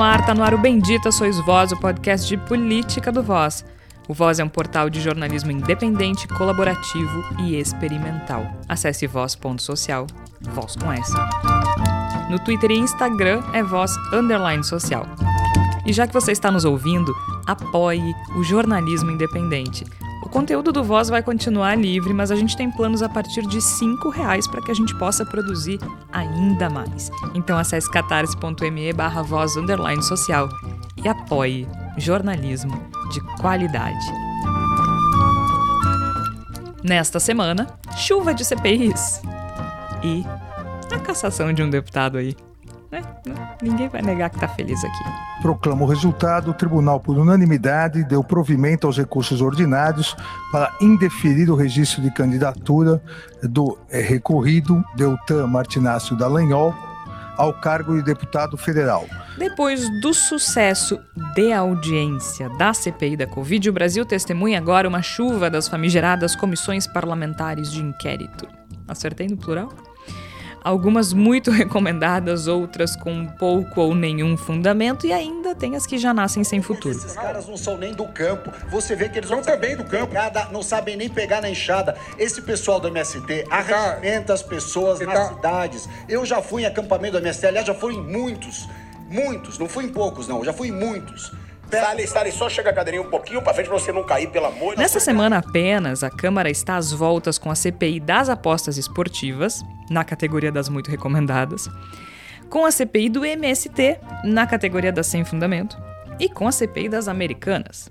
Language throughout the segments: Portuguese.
no ar, tá no ar o Bendita Sois Voz, o podcast de política do Voz. O Voz é um portal de jornalismo independente, colaborativo e experimental. Acesse voz.social, voz com S. No Twitter e Instagram é voz underline social. E já que você está nos ouvindo, apoie o jornalismo independente. Conteúdo do Voz vai continuar livre, mas a gente tem planos a partir de R$ reais para que a gente possa produzir ainda mais. Então acesse catarse.me barra voz underline social e apoie jornalismo de qualidade. Nesta semana, chuva de CPIs e a cassação de um deputado aí. Né? Ninguém vai negar que tá feliz aqui. Proclama o resultado, o tribunal, por unanimidade, deu provimento aos recursos ordinários para indeferir o registro de candidatura do é, recorrido Deltan Martinácio Dallagnol ao cargo de deputado federal. Depois do sucesso de audiência da CPI da Covid, o Brasil testemunha agora uma chuva das famigeradas comissões parlamentares de inquérito. Acertei no plural? Algumas muito recomendadas, outras com pouco ou nenhum fundamento, e ainda tem as que já nascem sem futuro. Esses caras não são nem do campo. Você vê que eles não sabem do campo. Pegada, não sabem nem pegar na enxada. Esse pessoal do MST arregimenta as pessoas nas cidades. Eu já fui em acampamento do MST, aliás, já fui em muitos. Muitos, não fui em poucos, não, já fui em muitos. Sally, Sally, só chega a cadeirinha um pouquinho pra frente pra você não cair, pelo amor Nessa semana apenas, a Câmara está às voltas com a CPI das apostas esportivas, na categoria das muito recomendadas, com a CPI do MST, na categoria das sem fundamento, e com a CPI das americanas,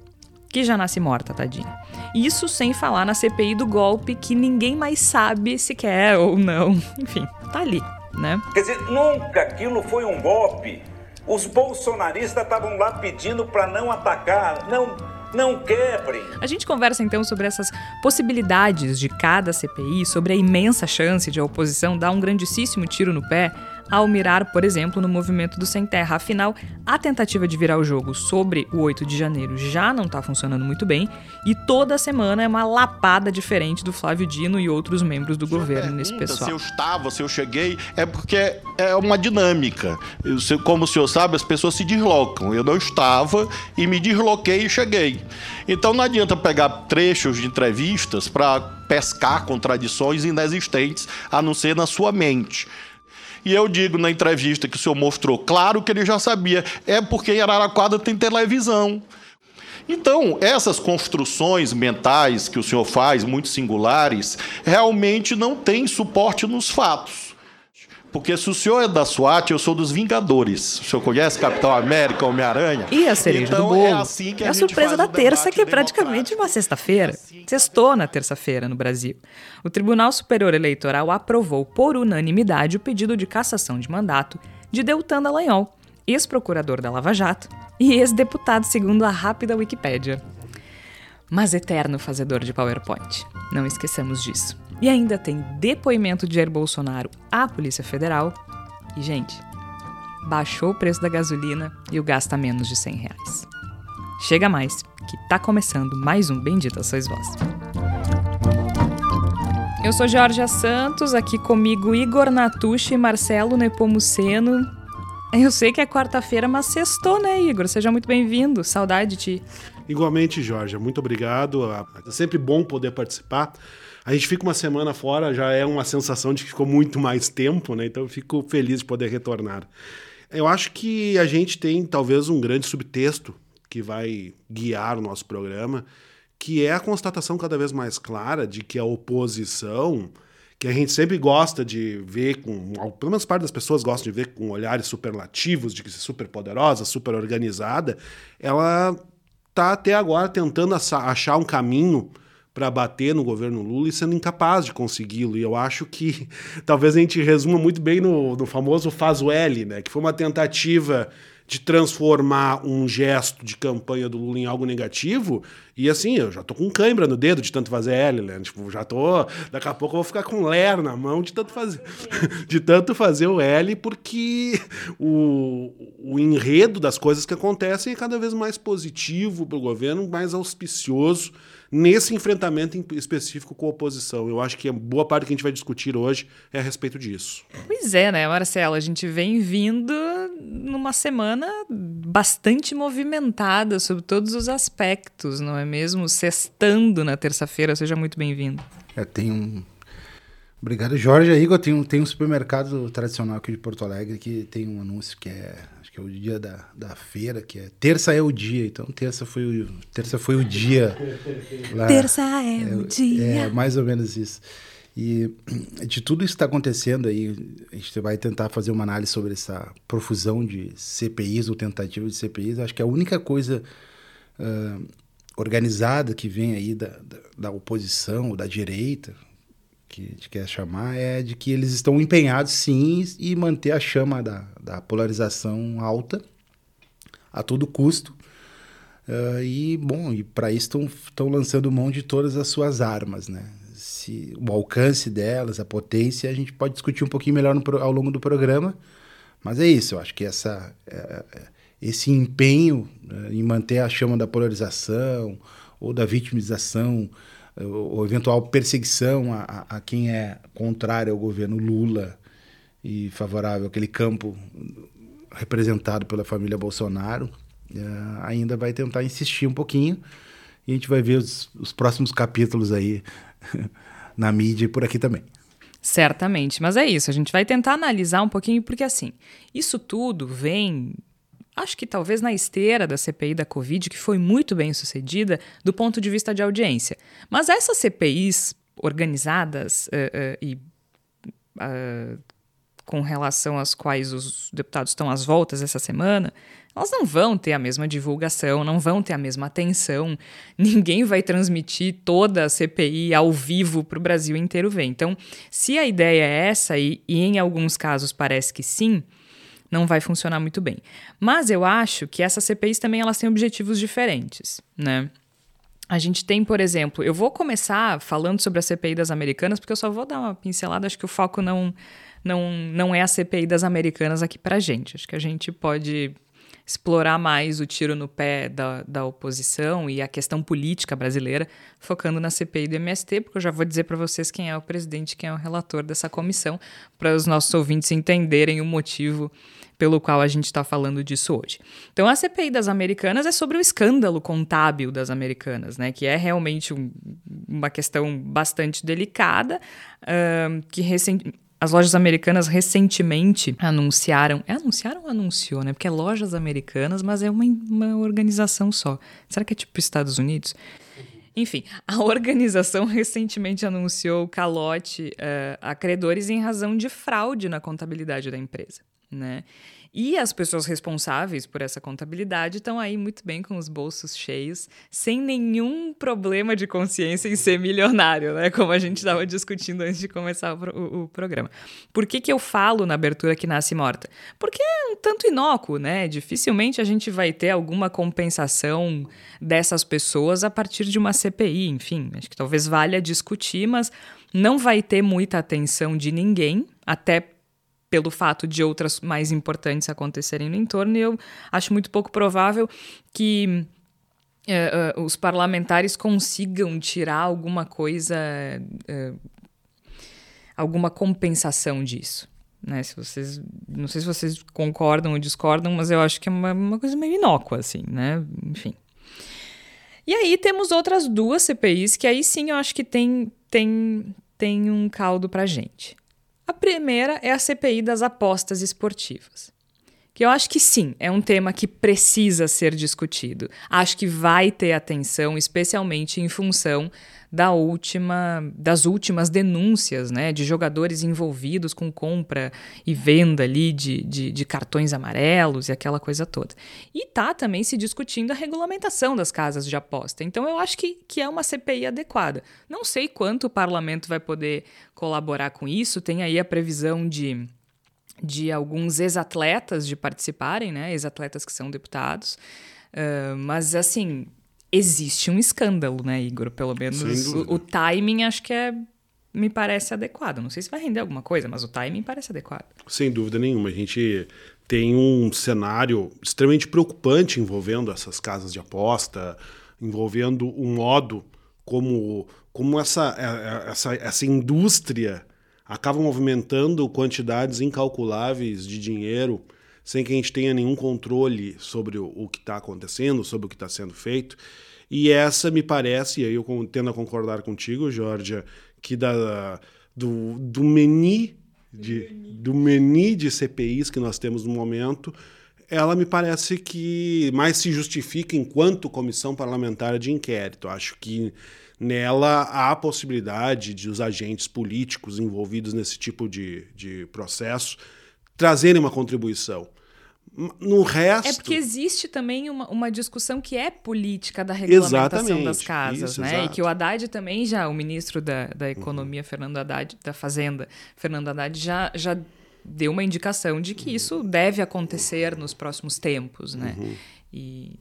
que já nasce morta, tadinha. Isso sem falar na CPI do golpe, que ninguém mais sabe se quer ou não. Enfim, tá ali, né? Quer dizer, nunca aquilo foi um golpe. Os bolsonaristas estavam lá pedindo para não atacar, não não quebrem. A gente conversa então sobre essas possibilidades de cada CPI, sobre a imensa chance de a oposição dar um grandíssimo tiro no pé ao mirar, por exemplo, no movimento do Sem Terra. Afinal, a tentativa de virar o jogo sobre o 8 de janeiro já não está funcionando muito bem e toda semana é uma lapada diferente do Flávio Dino e outros membros do governo nesse pessoal. Se eu estava, se eu cheguei, é porque é uma dinâmica. Como o senhor sabe, as pessoas se deslocam. Eu não estava e me desloquei e cheguei. Então não adianta pegar trechos de entrevistas para pescar contradições inexistentes, a não ser na sua mente. E eu digo na entrevista que o senhor mostrou, claro que ele já sabia, é porque em Araraquara tem televisão. Então, essas construções mentais que o senhor faz, muito singulares, realmente não têm suporte nos fatos. Porque se o senhor é da SWAT, eu sou dos Vingadores. O senhor conhece Capitão América, Homem-Aranha? E a cereja então, do bolo. É, assim que a, é a surpresa da terça, que é praticamente uma sexta-feira. Sextou na terça-feira no Brasil. O Tribunal Superior Eleitoral aprovou por unanimidade o pedido de cassação de mandato de Deltan Dallagnol, ex-procurador da Lava Jato e ex-deputado segundo a rápida Wikipédia. Mas eterno fazedor de PowerPoint. Não esqueçamos disso. E ainda tem depoimento de Jair Bolsonaro à Polícia Federal. E, gente, baixou o preço da gasolina e o gasta menos de 100 reais. Chega mais, que tá começando mais um Bendita Sois Vós. Eu sou Georgia Santos, aqui comigo Igor Natucci e Marcelo Nepomuceno. Eu sei que é quarta-feira, mas sextou, né, Igor? Seja muito bem-vindo. Saudade de ti. Igualmente, Georgia. Muito obrigado. É sempre bom poder participar. A gente fica uma semana fora, já é uma sensação de que ficou muito mais tempo, né? Então eu fico feliz de poder retornar. Eu acho que a gente tem talvez um grande subtexto que vai guiar o nosso programa, que é a constatação cada vez mais clara de que a oposição, que a gente sempre gosta de ver com, pelo menos parte das pessoas gostam de ver com olhares superlativos, de que é super poderosa, super organizada, ela está até agora tentando achar um caminho para bater no governo Lula e sendo incapaz de consegui-lo. E eu acho que talvez a gente resuma muito bem no, no famoso faz o L, né? que foi uma tentativa de transformar um gesto de campanha do Lula em algo negativo. E assim, eu já tô com cãibra no dedo de tanto fazer L, né? Tipo, já tô. Daqui a pouco eu vou ficar com ler na mão de tanto fazer, de tanto fazer o L, porque o, o enredo das coisas que acontecem é cada vez mais positivo para o governo, mais auspicioso nesse enfrentamento específico com a oposição. Eu acho que a boa parte que a gente vai discutir hoje é a respeito disso. Pois é, né, Marcelo? A gente vem vindo numa semana bastante movimentada sobre todos os aspectos, não é mesmo? Sextando na terça-feira, seja muito bem-vindo. É, tem um. Obrigado, Jorge. Igor, tem um, tem um supermercado tradicional aqui de Porto Alegre que tem um anúncio que é. Acho que é o dia da, da feira, que é. Terça é o dia. Então, terça foi o, terça foi o dia. Lá, terça é, é o dia. É, mais ou menos isso. E de tudo isso que está acontecendo aí, a gente vai tentar fazer uma análise sobre essa profusão de CPIs ou tentativa de CPIs. Acho que a única coisa uh, organizada que vem aí da, da, da oposição ou da direita, que a gente quer chamar, é de que eles estão empenhados sim e manter a chama da, da polarização alta a todo custo. Uh, e, bom, e para isso estão lançando mão de todas as suas armas, né? se o alcance delas, a potência, a gente pode discutir um pouquinho melhor ao longo do programa. Mas é isso, eu acho que essa, é, é, esse empenho né, em manter a chama da polarização ou da vitimização ou eventual perseguição a, a, quem é contrário ao governo Lula e favorável àquele campo representado pela família Bolsonaro, é, ainda vai tentar insistir um pouquinho e a gente vai ver os, os próximos capítulos aí na mídia e por aqui também. Certamente, mas é isso. A gente vai tentar analisar um pouquinho, porque assim, isso tudo vem, acho que talvez na esteira da CPI da Covid, que foi muito bem sucedida do ponto de vista de audiência. Mas essas CPIs organizadas uh, uh, e uh, com relação às quais os deputados estão às voltas essa semana, elas não vão ter a mesma divulgação, não vão ter a mesma atenção. Ninguém vai transmitir toda a CPI ao vivo para o Brasil inteiro ver. Então, se a ideia é essa, e, e em alguns casos parece que sim, não vai funcionar muito bem. Mas eu acho que essas CPIs também elas têm objetivos diferentes, né? A gente tem, por exemplo, eu vou começar falando sobre a CPI das Americanas, porque eu só vou dar uma pincelada, acho que o foco não, não, não é a CPI das Americanas aqui para gente. Acho que a gente pode explorar mais o tiro no pé da, da oposição e a questão política brasileira, focando na CPI do MST, porque eu já vou dizer para vocês quem é o presidente, quem é o relator dessa comissão, para os nossos ouvintes entenderem o motivo pelo qual a gente está falando disso hoje. Então, a CPI das Americanas é sobre o escândalo contábil das Americanas, né? Que é realmente um, uma questão bastante delicada, uh, que recentemente as lojas americanas recentemente anunciaram. É anunciaram ou anunciou, né? Porque é lojas americanas, mas é uma, uma organização só. Será que é tipo Estados Unidos? Enfim, a organização recentemente anunciou calote uh, a credores em razão de fraude na contabilidade da empresa, né? E as pessoas responsáveis por essa contabilidade estão aí muito bem com os bolsos cheios, sem nenhum problema de consciência em ser milionário, né? Como a gente estava discutindo antes de começar o, o, programa. Por que, que eu falo na abertura que nasce morta? Porque é um tanto inócuo, né? Dificilmente a gente vai ter alguma compensação dessas pessoas a partir de uma CPI, enfim. Acho que talvez valha discutir, mas não vai ter muita atenção de ninguém, até pelo fato de outras mais importantes acontecerem no entorno, e eu acho muito pouco provável que uh, os parlamentares consigam tirar alguma coisa, uh, alguma compensação disso. Né? Se vocês, não sei se vocês concordam ou discordam, mas eu acho que é uma, uma coisa meio inócua, assim, né? Enfim. E aí temos outras duas CPIs que aí sim eu acho que tem, tem, tem um caldo pra gente. A primeira é a CPI das apostas esportivas. Que eu acho que sim, é um tema que precisa ser discutido. Acho que vai ter atenção, especialmente em função da última, das últimas denúncias né, de jogadores envolvidos com compra e venda ali de, de, de, cartões amarelos e aquela coisa toda. E tá também se discutindo a regulamentação das casas de aposta. Então eu acho que, que é uma CPI adequada. Não sei quanto o parlamento vai poder colaborar com isso, tem aí a previsão de de alguns ex-atletas de participarem, né? Ex-atletas que são deputados. Uh, mas, assim, existe um escândalo, né, Igor? Pelo menos o, o, timing acho que é. Me parece adequado. Não sei se vai render alguma coisa, mas o timing parece adequado. Sem dúvida nenhuma. A gente tem um cenário extremamente preocupante envolvendo essas casas de aposta, envolvendo o modo como, como essa, é, é, essa, essa indústria acaba movimentando quantidades incalculáveis de dinheiro sem que a gente tenha nenhum controle sobre o, que está acontecendo, sobre o que está sendo feito. E essa me parece, e aí eu tendo a concordar contigo, Georgia, que da, do, do de, do menu de CPIs que nós temos no momento, ela me parece que mais se justifica enquanto comissão parlamentar de inquérito. Acho que nela há a possibilidade de os agentes políticos envolvidos nesse tipo de, de processo trazerem uma contribuição. No resto. É porque existe também uma, uma discussão que é política da regulamentação das casas, isso, né? Exato. E que o Haddad também já, o ministro da, da Economia, uhum. Fernando Haddad, da Fazenda, Fernando Haddad, já, já deu uma indicação de que uhum. isso deve acontecer nos próximos tempos, né? Uhum. E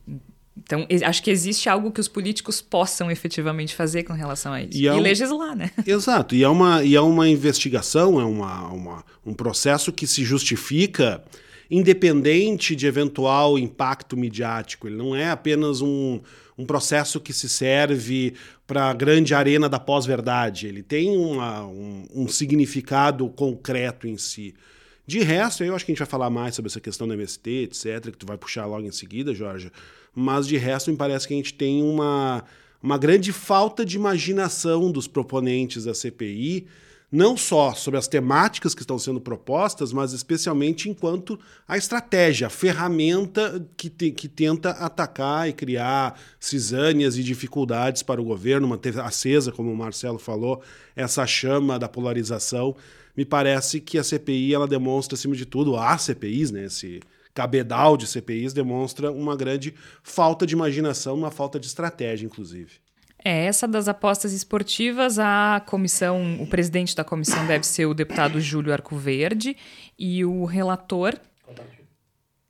então, acho que existe algo que os políticos possam efetivamente fazer com relação a isso. E, é um... legislar, né? Exato. E é uma, e é uma investigação, é uma, uma, um processo que se justifica independente de eventual impacto midiático. Ele não é apenas um, um processo que se serve para a grande arena da pós-verdade. Ele tem uma, um, um significado concreto em si. De resto, eu acho que a gente vai falar mais sobre essa questão da MST, etc., que tu vai puxar logo em seguida, Jorge. Mas de resto, me parece que a gente tem uma, uma grande falta de imaginação dos proponentes da CPI não só sobre as temáticas que estão sendo propostas, mas especialmente enquanto a estratégia, a ferramenta que, te, que tenta atacar e criar cisânias e dificuldades para o governo, manter acesa, como o Marcelo falou, essa chama da polarização. Me parece que a CPI ela demonstra, acima de tudo, as CPIs, né, esse cabedal de CPIs, demonstra uma grande falta de imaginação, uma falta de estratégia, inclusive. É, essa das apostas esportivas, a comissão, o presidente da comissão deve ser o deputado Júlio Arcoverde e o relator.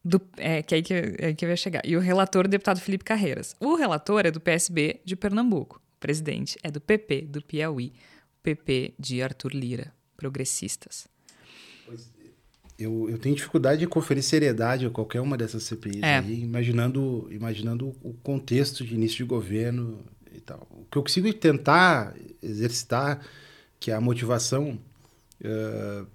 Do, é, que é aí que, é aí que vai chegar. E o relator, o deputado Felipe Carreiras. O relator é do PSB de Pernambuco. O presidente é do PP, do Piauí. PP de Arthur Lira, progressistas. Eu, eu tenho dificuldade de conferir seriedade a qualquer uma dessas CPIs é. aí, imaginando, imaginando o contexto de início de governo, e tal. O que eu consigo tentar exercitar, que é a motivação uh,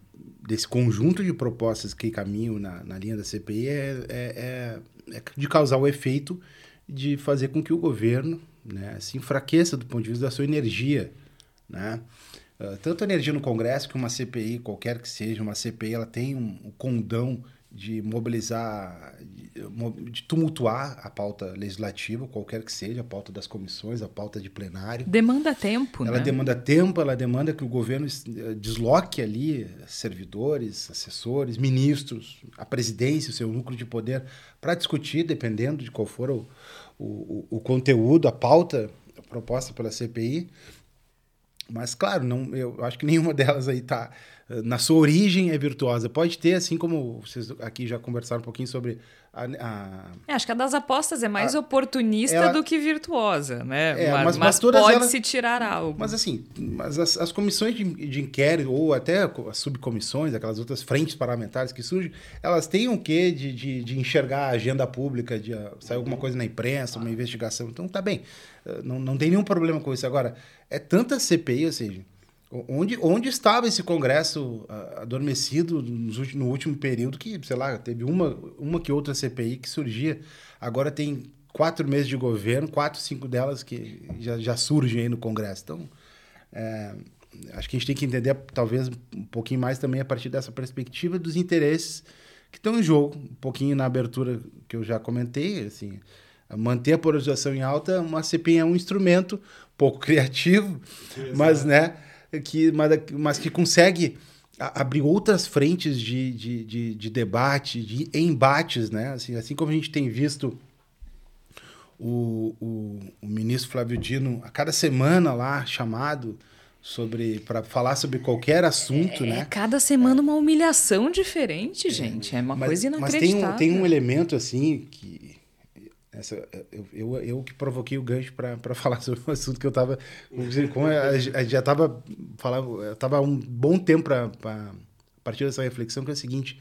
desse conjunto de propostas que caminham na, na linha da CPI, é, é, é, é, de causar o efeito de fazer com que o governo né, se enfraqueça do ponto de vista da sua energia, né? Uh, tanto a energia no Congresso que uma CPI, qualquer que seja, uma CPI, ela tem um, um condão de mobilizar, de tumultuar a pauta legislativa, qualquer que seja, a pauta das comissões, a pauta de plenário. Demanda tempo, ela né? demanda tempo, ela demanda que o governo eh, desloque ali servidores, assessores, ministros, a presidência, o seu núcleo de poder, para discutir, dependendo de qual for o, o, o conteúdo, a pauta proposta pela CPI. Mas, claro, não, eu acho que nenhuma delas aí está na sua origem é virtuosa. Pode ter, assim como vocês aqui já conversaram um pouquinho sobre a. a... É, acho que a das apostas é mais a, oportunista ela, do que virtuosa, né? É, mas, mas, mas pode-se tirar algo. Mas assim, mas as, as comissões de, de, inquérito, ou até as subcomissões, aquelas outras frentes parlamentares que surgem, elas têm um quê de, de, de enxergar a agenda pública, de uh, sair alguma coisa na imprensa, uma investigação. Então tá bem. Uh, não, não tem nenhum problema com isso. Agora, é tanta CPI, ou seja Onde, onde estava esse Congresso uh, adormecido no, no último período que, sei lá, teve uma, uma que outra CPI que surgia. Agora tem quatro meses de governo, quatro, cinco delas que já, já surgem aí no Congresso. Então, é, acho que a gente tem que entender, talvez, um pouquinho mais também a partir dessa perspectiva dos interesses que estão em jogo. Um pouquinho na abertura que eu já comentei, assim, manter a polarização em alta, uma CPI é um instrumento pouco criativo, Exato. mas, né que, mas, mas que consegue abrir outras frentes de, de, de, de, debate, de embates, né? Assim, assim como a gente tem visto o, o, o ministro Flávio Dino a cada semana lá chamado sobre para falar sobre qualquer assunto, é, né? Cada semana uma humilhação diferente, gente. É uma mas, coisa inacreditável. Mas tem um, tem um elemento assim que essa, eu, eu, eu, que provoquei o gancho para falar sobre o assunto que eu estava. Já estava um bom tempo para partir dessa reflexão, que é o seguinte: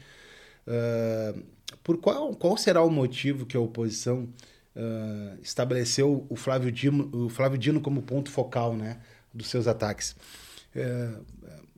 uh, por qual, qual será o motivo que a oposição uh, estabeleceu o Flávio, Dino, o Flávio Dino como ponto focal né, dos seus ataques? Uh,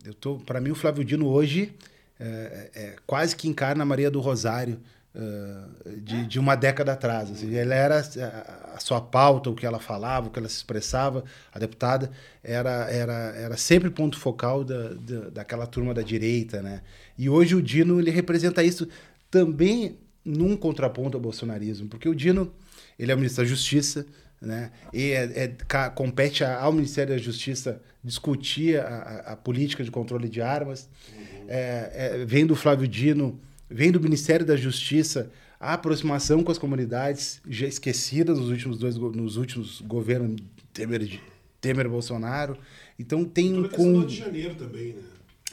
eu tô, para mim, o Flávio Dino hoje é, é, quase que encarna a Maria do Rosário uh, de, de, uma década atrás. Assim, ela era a, a, sua pauta, o que ela falava, o que ela se expressava, a deputada, era, era, era sempre ponto focal da, da, daquela turma da direita. Né? E hoje o Dino ele representa isso também num contraponto ao bolsonarismo, porque o Dino ele é o ministro da Justiça, né? E é, é, compete ao Ministério da Justiça discutir a, a política de controle de armas. Uhum. É, é, vem do Flávio Dino, vem do Ministério da Justiça a aproximação com as comunidades já esquecidas nos últimos dois nos últimos governos Temer, Temer Bolsonaro. Então tem um com de janeiro também, né?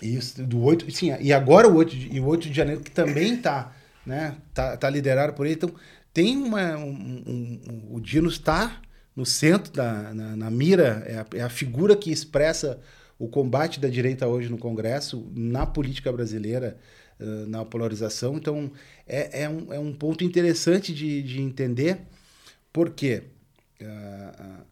Isso, do 8, sim, e agora o 8 de, e o 8 de janeiro que também tá, né, tá, tá liderado por ele. Então tem uma. Um, um, o Dino está no centro, da, na, na mira, é a, é a, figura que expressa o combate da direita hoje no Congresso, na política brasileira, uh, na polarização. Então, é, é, um, é um ponto interessante de, de entender, porque uh,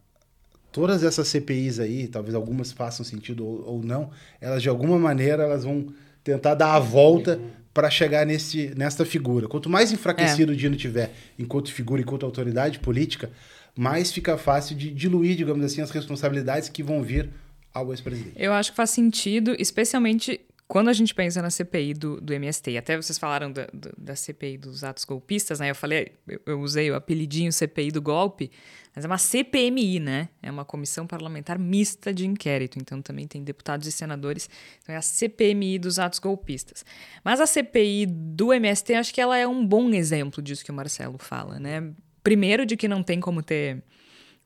todas essas CPIs aí, talvez algumas façam sentido ou, ou não, elas de alguma maneira elas vão tentar dar a volta para chegar nesse, nessa figura. Quanto mais enfraquecido é. o Dino tiver enquanto figura, enquanto autoridade política, mais fica fácil de diluir, digamos assim, as responsabilidades que vão vir ao ex-presidente. Eu acho que faz sentido, especialmente quando a gente pensa na CPI do, do MST. Até vocês falaram da, da CPI dos atos golpistas, né? Eu falei, eu, eu usei o apelidinho CPI do golpe, mas é uma CPMI, né? É uma comissão parlamentar mista de inquérito. Então também tem deputados e senadores. Então é a CPMI dos atos golpistas. Mas a CPI do MST, acho que ela é um bom exemplo disso que o Marcelo fala, né? Primeiro, de que não tem como ter.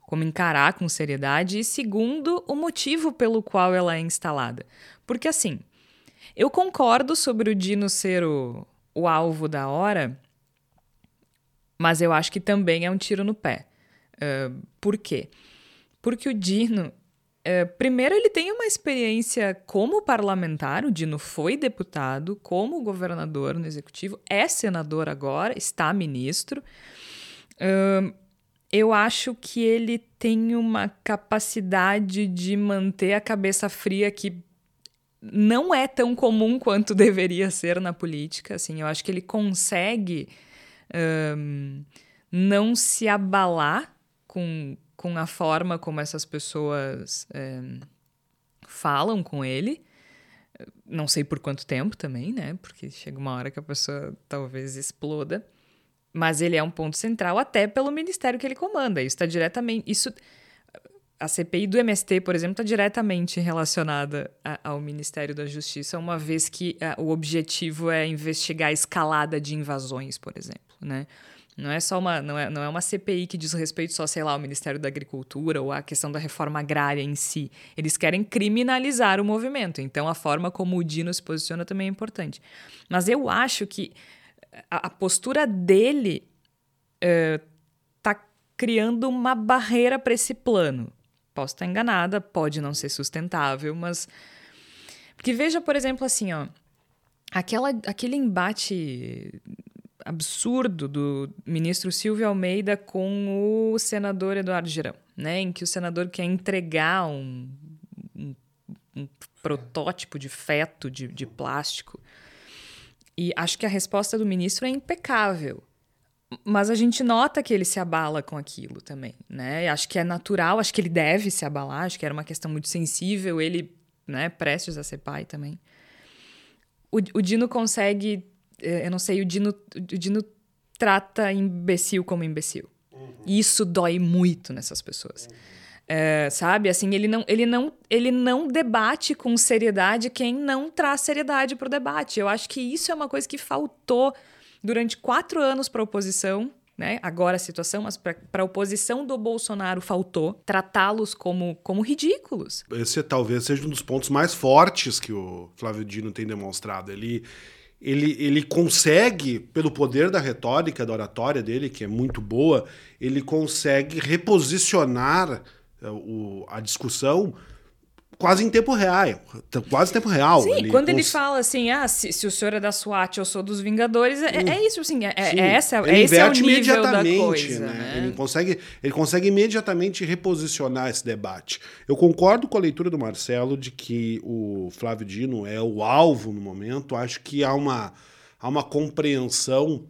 como encarar com seriedade. E segundo, o motivo pelo qual ela é instalada. Porque assim, eu concordo sobre o Dino ser o, o alvo da hora, mas eu acho que também é um tiro no pé. Uh, por quê? Porque o Dino, uh, primeiro, ele tem uma experiência como parlamentar, o Dino foi deputado, como governador no executivo, é senador agora, está ministro. Uh, eu acho que ele tem uma capacidade de manter a cabeça fria que não é tão comum quanto deveria ser na política. Assim, eu acho que ele consegue um, não se abalar com, com a forma como essas pessoas é, falam com ele. Não sei por quanto tempo também, né? Porque chega uma hora que a pessoa talvez exploda. Mas ele é um ponto central até pelo ministério que ele comanda. Isso está diretamente. Isso, a CPI do MST, por exemplo, está diretamente relacionada a, ao Ministério da Justiça, uma vez que a, o objetivo é investigar a escalada de invasões, por exemplo, né? Não é só uma, não é, não é uma CPI que diz respeito só, sei lá, ao Ministério da Agricultura ou à questão da reforma agrária em si. Eles querem criminalizar o movimento. Então, a forma como o Dino se posiciona também é importante. Mas eu acho que a, a postura dele está uh, criando uma barreira para esse plano. Posso estar enganada, pode não ser sustentável, mas. Porque veja, por exemplo, assim, ó. Aquela, aquele embate absurdo do ministro Silvio Almeida com o senador Eduardo Girão, né? Em que o senador quer entregar um, um, um protótipo de feto de, de plástico. E acho que a resposta do ministro é impecável. Mas a gente nota que ele se abala com aquilo também, né? Acho que é natural, acho que ele deve se abalar, acho que era uma questão muito sensível, ele, né, prestes a ser pai também. O, o Dino consegue é, eu não sei, o Dino, o Dino trata imbecil como imbecil. Uhum. E isso dói muito nessas pessoas. Uhum. É, sabe? Assim, ele não, ele, não, ele não debate com seriedade quem não traz seriedade para o debate. Eu acho que isso é uma coisa que faltou durante quatro anos para a oposição. Né? Agora a situação, mas para a oposição do Bolsonaro faltou tratá-los como, como ridículos. Esse talvez seja um dos pontos mais fortes que o Flávio Dino tem demonstrado. Ele, ele, ele consegue, pelo poder da retórica, da oratória dele, que é muito boa, ele consegue reposicionar uh, o, a discussão quase em tempo real. Quase tempo real. Sim, ele quando ele fala assim, ah, se, se, o senhor é da SWAT, eu sou dos Vingadores, é, é isso, assim, é, é essa, ele esse é o nível da coisa. Né? Né? Ele, consegue, ele consegue imediatamente reposicionar esse debate. Eu concordo com a leitura do Marcelo de que o Flávio Dino é o alvo no momento. Acho que há uma, há uma compreensão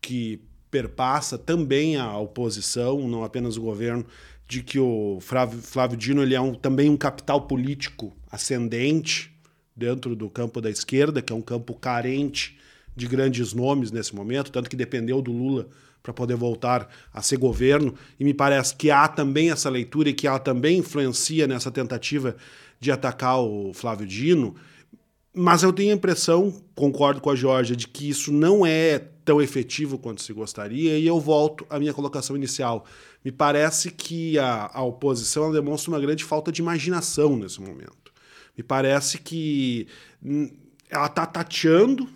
que perpassa também a oposição, não apenas o governo, de que o Flávio, Flávio Dino ele é um, também um capital político ascendente dentro do campo da esquerda, que é um campo carente de grandes nomes nesse momento, tanto que dependeu do Lula para poder voltar a ser governo. E me parece que há também essa leitura e que ela também influencia nessa tentativa de atacar o Flávio Dino. Mas eu tenho a impressão, concordo com a Georgia, de que isso não é tão efetivo quanto se gostaria, e eu volto à minha colocação inicial. Me parece que a, a oposição demonstra uma grande falta de imaginação nesse momento. Me parece que hum, ela está tateando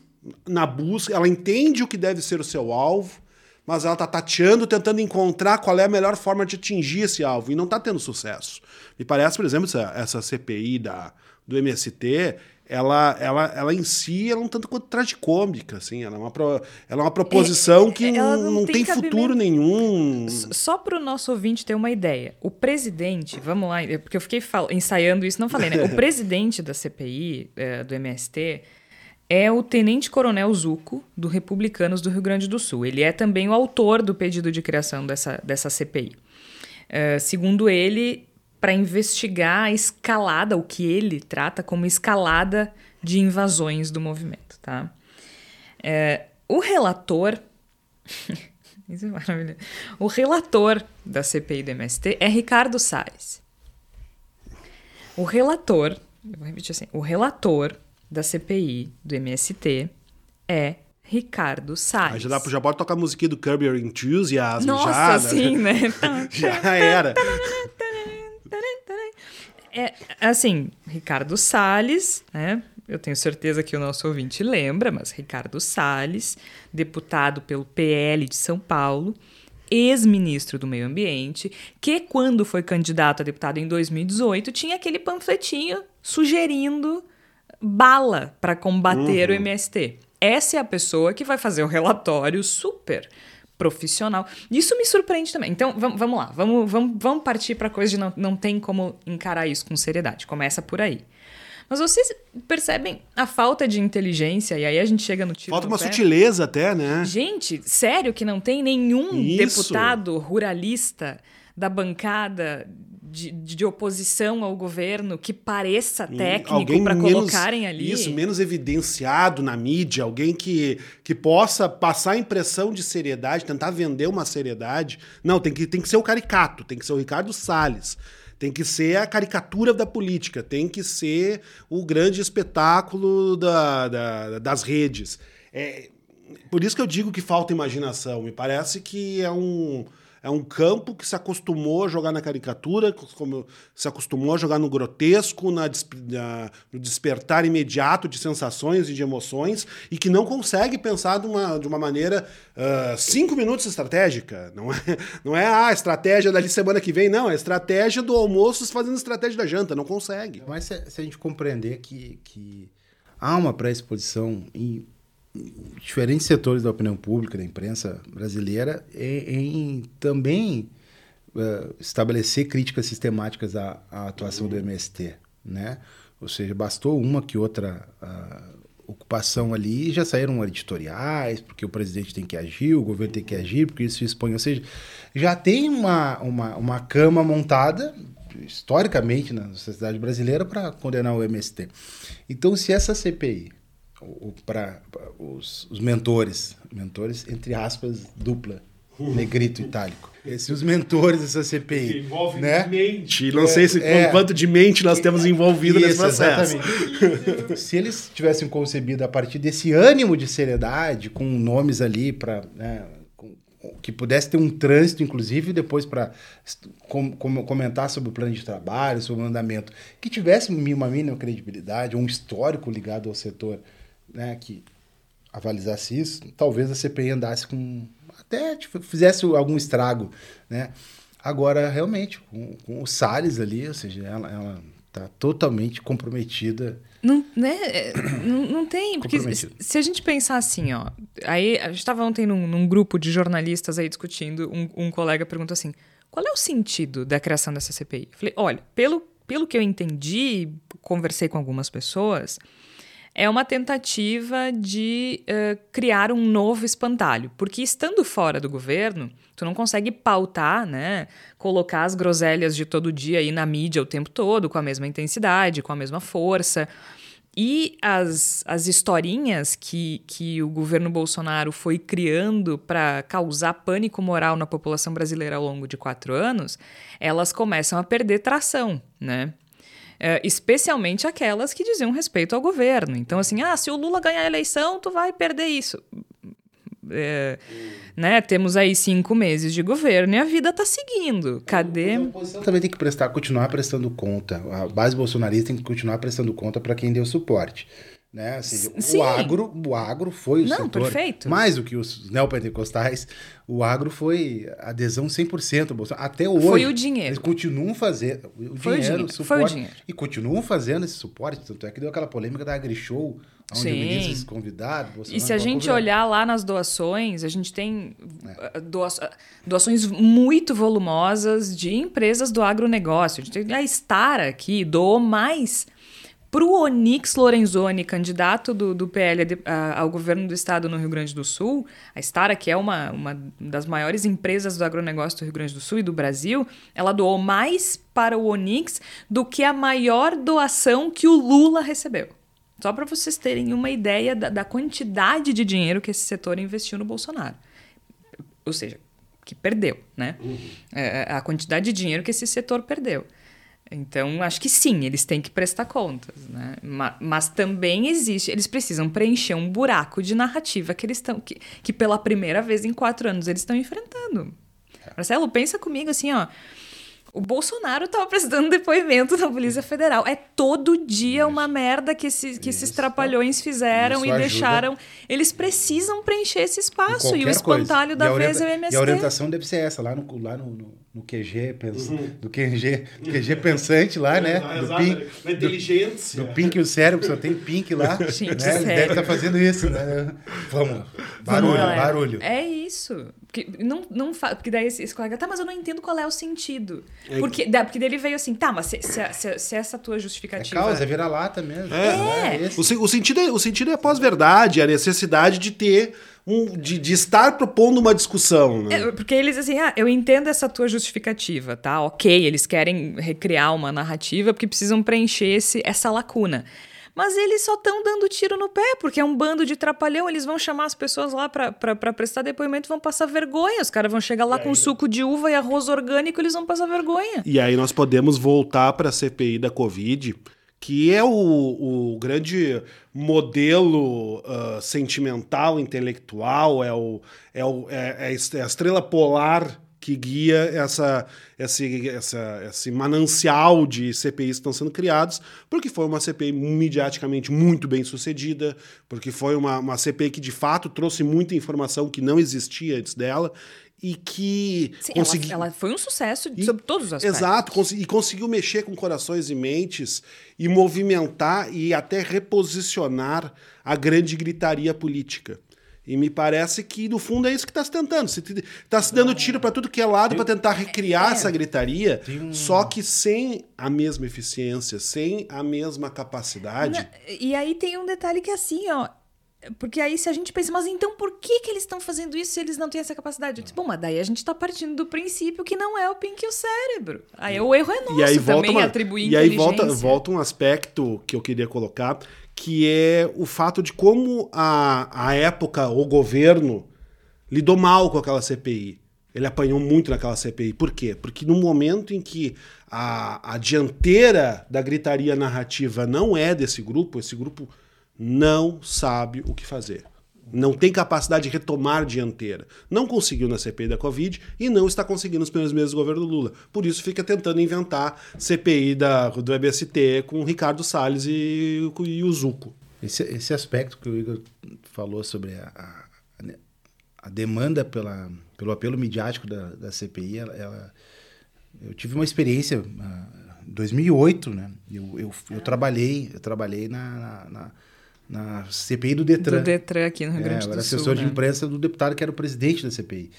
na busca, ela entende o que deve ser o seu alvo, mas ela está tateando, tentando encontrar qual é a melhor forma de atingir esse alvo, e não está tendo sucesso. Me parece, por exemplo, essa, essa CPI da, do MST, ela, ela, ela em si ela é um tanto quanto tragicômica, assim, ela é uma, pro, ela é uma proposição é, que não, não, tem, tem futuro nenhum. Só para o nosso ouvinte ter uma ideia, o presidente, vamos lá, é porque eu fiquei ensaiando isso, não falei, né? O presidente da CPI, é, do MST, é o Tenente Coronel Zuco, do Republicanos do Rio Grande do Sul. Ele é também o autor do pedido de criação dessa, dessa CPI. É, segundo ele, para investigar a escalada, o que ele trata como escalada de invasões do movimento. Tá? É, o relator. Isso é maravilhoso. O relator da CPI do MST é Ricardo Salles. O relator, eu vou repetir assim, o relator da CPI do MST é Ricardo Salles. já dá já pode tocar a musiquinha do Curb Your Enthusiasm Nossa, já. Né? sim, né? já era. É, assim, Ricardo Salles, né? Eu tenho certeza que o nosso ouvinte lembra, mas Ricardo Salles, deputado pelo PL de São Paulo, ex-ministro do Meio Ambiente, que quando foi candidato a deputado em 2018 tinha aquele panfletinho sugerindo bala para combater uhum. o MST. Essa é a pessoa que vai fazer o relatório super profissional. Isso me surpreende também. Então, vamos, lá, vamos, vamos, partir para coisa de não, não tem como encarar isso com seriedade. Começa por aí. Mas vocês percebem a falta de inteligência, e aí a gente chega no tipo. Falta uma pé. sutileza até, né? Gente, sério que não tem nenhum isso. deputado ruralista da bancada de, de oposição ao governo que pareça técnico para colocarem ali. Isso, menos evidenciado na mídia, alguém que, que possa passar a impressão de seriedade, tentar vender uma seriedade. Não, tem que, tem que ser o caricato, tem que ser o Ricardo Salles. Tem que ser a caricatura da política, tem que ser o grande espetáculo da, da das redes. É, por isso que eu digo que falta imaginação. Me parece que é um é um campo que se acostumou a jogar na caricatura, se acostumou a jogar no grotesco, na, na, no despertar imediato de sensações e de emoções, e que não consegue pensar de uma, de uma maneira uh, cinco minutos estratégica. Não é, não é a ah, estratégia da semana que vem, não. É a estratégia do almoço fazendo estratégia da janta. Não consegue. Mas se, se a gente compreender que, que há uma pré-exposição em diferentes setores da opinião pública, da imprensa brasileira, em, em também uh, estabelecer críticas sistemáticas à, à, atuação do MST, né? Ou seja, bastou uma que outra uh, ocupação ali e já saíram editoriais, porque o presidente tem que agir, o governo tem que agir, porque isso expõe. Ou seja, já tem uma, uma, uma cama montada historicamente na sociedade brasileira para condenar o MST. Então, se essa CPI para os, os, mentores, mentores entre aspas, dupla, negrito itálico. Esses os mentores dessa CPI. Que envolve né? mente. Não é, sei se é, quanto de mente nós temos envolvido isso, nesse processo. Exatamente. se eles tivessem concebido a partir desse ânimo de seriedade, com nomes ali para. Né, que pudesse ter um trânsito, inclusive, depois para com, com, comentar sobre o plano de trabalho, sobre o andamento, que tivesse uma mínima credibilidade, um histórico ligado ao setor né, que avalizasse isso, talvez a CPI andasse com. até tipo, fizesse algum estrago. Né? Agora, realmente, com, com o Salles ali, ou seja, ela, ela Está totalmente comprometida. Não, né? É, não, não tem. Porque se a gente pensar assim, ó. Aí a gente estava ontem num, num, grupo de jornalistas aí discutindo. Um, um colega perguntou assim: qual é o sentido da criação dessa CPI? Eu falei: olha, pelo, pelo que eu entendi, conversei com algumas pessoas é uma tentativa de uh, criar um novo espantalho. Porque estando fora do governo, tu não consegue pautar, né? Colocar as groselhas de todo dia aí na mídia o tempo todo, com a mesma intensidade, com a mesma força. E as, as historinhas que, que o governo Bolsonaro foi criando para causar pânico moral na população brasileira ao longo de quatro anos, elas começam a perder tração, né? É, especialmente aquelas que diziam respeito ao governo. Então, assim, ah, se o Lula ganhar a eleição, tu vai perder isso. É, né, temos aí cinco meses de governo e a vida está seguindo. Cadê? A oposição também tem que prestar, continuar prestando conta. A base bolsonarista tem que continuar prestando conta para quem deu suporte. Né? Assim, o, agro, o agro foi o Não, setor, perfeito. mais do que os neopentecostais, o agro foi adesão 100% Bolsonaro. Até hoje. Foi o dinheiro. Eles continuam fazendo o foi dinheiro, o dinheiro. Suporte, foi o dinheiro. E continuam fazendo esse suporte. Tanto é que deu aquela polêmica da AgriShow, onde Sim. o ministro convidado. E se a gente olhar lá nas doações, a gente tem é. doa doações muito volumosas de empresas do agronegócio. A gente tem a Star aqui, doou mais para o Onix Lorenzoni, candidato do, do PL ao governo do estado no Rio Grande do Sul, a Stara, que é uma, uma das maiores empresas do agronegócio do Rio Grande do Sul e do Brasil, ela doou mais para o Onix do que a maior doação que o Lula recebeu. Só para vocês terem uma ideia da, da quantidade de dinheiro que esse setor investiu no Bolsonaro. Ou seja, que perdeu, né? Uhum. É, a quantidade de dinheiro que esse setor perdeu. Então, acho que sim, eles têm que prestar contas, né? Mas, mas também existe, eles precisam preencher um buraco de narrativa que eles estão, que, que pela primeira vez em quatro anos eles estão enfrentando. É. Marcelo, pensa comigo assim, ó. O Bolsonaro estava prestando depoimento na Polícia Federal. É todo dia Isso. uma merda que, esse, que esses trapalhões fizeram Isso e ajuda. deixaram. Eles precisam preencher esse espaço. E o espantalho coisa. da vez é o MST. E a orientação deve ser essa, lá no, lá no, no no QG, pens, uhum. do QG, do QG pensante lá, né? É, do Pink, na inteligência. Do, do Pink e o cérebro, só tem Pink lá. Gente, né? Ele deve estar tá fazendo isso, né? Vamos, barulho, é, barulho. É isso. Porque, não, não fa... porque daí esse, esse, colega, tá, mas eu não entendo qual é o sentido. É porque, da, porque daí ele veio assim, tá, mas se, se, se, se essa tua justificativa... É causa, é vira-lata mesmo. É. é. é o, o, sentido é, o sentido é a pós-verdade, a necessidade de ter um, de, de estar propondo uma discussão. Né? É, porque eles assim, ah, eu entendo essa tua justificativa, tá? Ok, eles querem recriar uma narrativa porque precisam preencher esse, essa lacuna. Mas eles só estão dando tiro no pé, porque é um bando de trapalhão. Eles vão chamar as pessoas lá para prestar depoimento vão passar vergonha. Os caras vão chegar lá com suco de uva e arroz orgânico eles vão passar vergonha. E aí nós podemos voltar para a CPI da Covid que é o, o grande modelo uh, sentimental, intelectual, é, o, é, o, é, é, a estrela polar que guia essa, esse, essa, esse manancial de CPIs que estão sendo criados, porque foi uma CPI mediaticamente muito bem sucedida, porque foi uma, uma CPI que de fato trouxe muita informação que não existia antes dela e que Sim, consegui... ela, ela, foi um sucesso e, sobre todos os aspectos. Exato, e conseguiu mexer com corações e mentes e movimentar e até reposicionar a grande gritaria política. E me parece que, no fundo, é isso que está se tentando. Está se dando tiro para tudo que é lado para tentar recriar é, essa gritaria, um... só que sem a mesma eficiência, sem a mesma capacidade. e aí tem um detalhe que é assim, ó porque aí se a gente pensa, mas então por que, que eles estão fazendo isso se eles não têm essa capacidade? Eu disse, bom, mas daí a gente está partindo do princípio que não é o Pink e o cérebro. Aí o erro é nosso e aí volta também uma, atribuir E aí volta, volta um aspecto que eu queria colocar, que é o fato de como a, a época, o governo, lidou mal com aquela CPI. Ele apanhou muito naquela CPI. Por quê? Porque no momento em que a, a dianteira da gritaria narrativa não é desse grupo, esse grupo não sabe o que fazer. Não tem capacidade de retomar dianteira. Não conseguiu na CPI da Covid e não está conseguindo nos primeiros meses do governo Lula. Por isso fica tentando inventar CPI da, do EBST com o Ricardo Salles e, e o Zuco. Esse, esse aspecto que o Igor falou sobre a, a, a demanda pela, pelo apelo midiático da, da CPI, ela, ela, eu tive uma experiência uh, 2008, né? Eu, eu, eu trabalhei, eu trabalhei na, na, na, CPI do Detran. Do Detran aqui no Rio Grande é, do Sul. Eu era assessor né? de imprensa do deputado que era o presidente da CPI.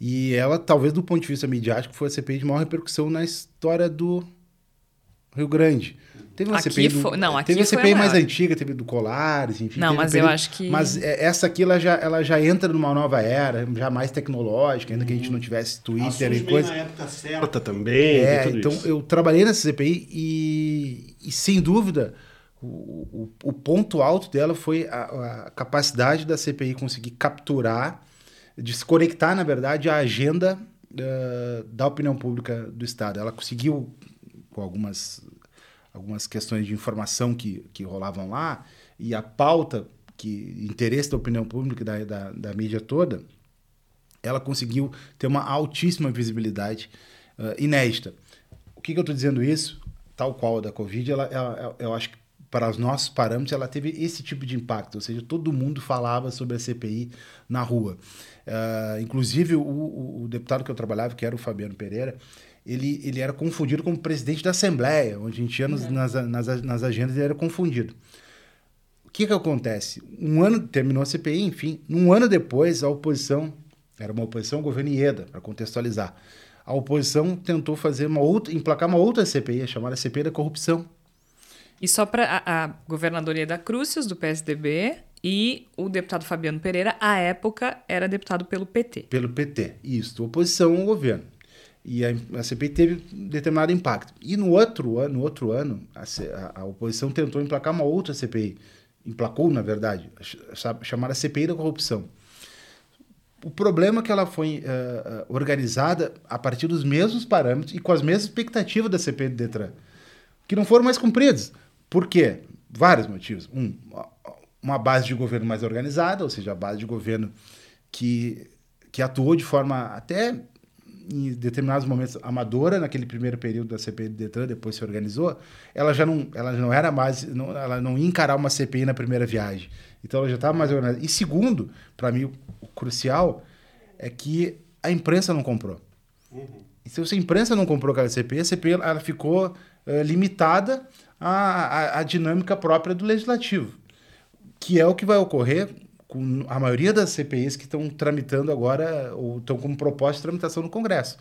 E ela, talvez do ponto de vista midiático, foi a CPI de maior repercussão na história do Rio Grande. Teve uma aqui CPI do, foi, não, aqui teve a CPI a mais antiga, teve do Colares, enfim. Não, mas período, eu acho que. Mas é, essa aqui ela já, ela já entra numa nova era, já mais tecnológica, ainda que a gente não tivesse Twitter e coisa. na época certa também. É, então isso. eu trabalhei nessa CPI e, e sem dúvida o, o, ponto alto dela foi a, a capacidade da CPI conseguir capturar, de se conectar, na verdade, à agenda uh, da opinião pública do Estado. Ela conseguiu, com algumas algumas questões de informação que, que rolavam lá, e a pauta, que interesse da opinião pública da, da, da mídia toda, ela conseguiu ter uma altíssima visibilidade uh, inédita. O que, que eu estou dizendo isso? Tal qual a da Covid, ela, ela, eu acho que para os nossos parâmetros, ela teve esse tipo de impacto, ou seja, todo mundo falava sobre a CPI na rua. Uh, inclusive, o, o, o, deputado que eu trabalhava, que era o Fabiano Pereira, ele, ele era confundido como presidente da Assembleia, onde a gente ia nos, uhum. nas, nas, nas agendas ele era confundido. O que, que acontece? Um ano, terminou a CPI, enfim, um ano depois, a oposição, era uma oposição ao governo Ieda, para contextualizar, a oposição tentou fazer uma outra, emplacar uma outra CPI, chamada CPI da corrupção. E só para a, a governadoria da Crucis, do PSDB, e o deputado Fabiano Pereira, à época, era deputado pelo PT. Pelo PT, isso, oposição ao governo. E a, a CPI teve determinado impacto. E no outro ano, no outro ano a, a, a, oposição tentou emplacar uma outra CPI. Emplacou, na verdade, chamada CPI da corrupção. O problema é que ela foi uh, organizada a partir dos mesmos parâmetros e com as mesmas expectativas da CPI do Detran, que não foram mais cumpridas. Por quê? Vários motivos. Um, uma base de governo mais organizada, ou seja, a base de governo que, que atuou de forma até em determinados momentos amadora naquele primeiro período da CPI do Detran, depois se organizou, ela já não, ela não era mais, não, ela não ia encarar uma CPI na primeira viagem. Então ela já estava mais organizada. E segundo, para mim, o crucial é que a imprensa não comprou. Uhum. Então, se a imprensa não comprou aquela CPI, a CPI ela ficou uh, limitada à, à, à dinâmica própria do legislativo, que é o que vai ocorrer com a maioria das CPIs que estão tramitando agora, ou estão como proposta de tramitação no Congresso.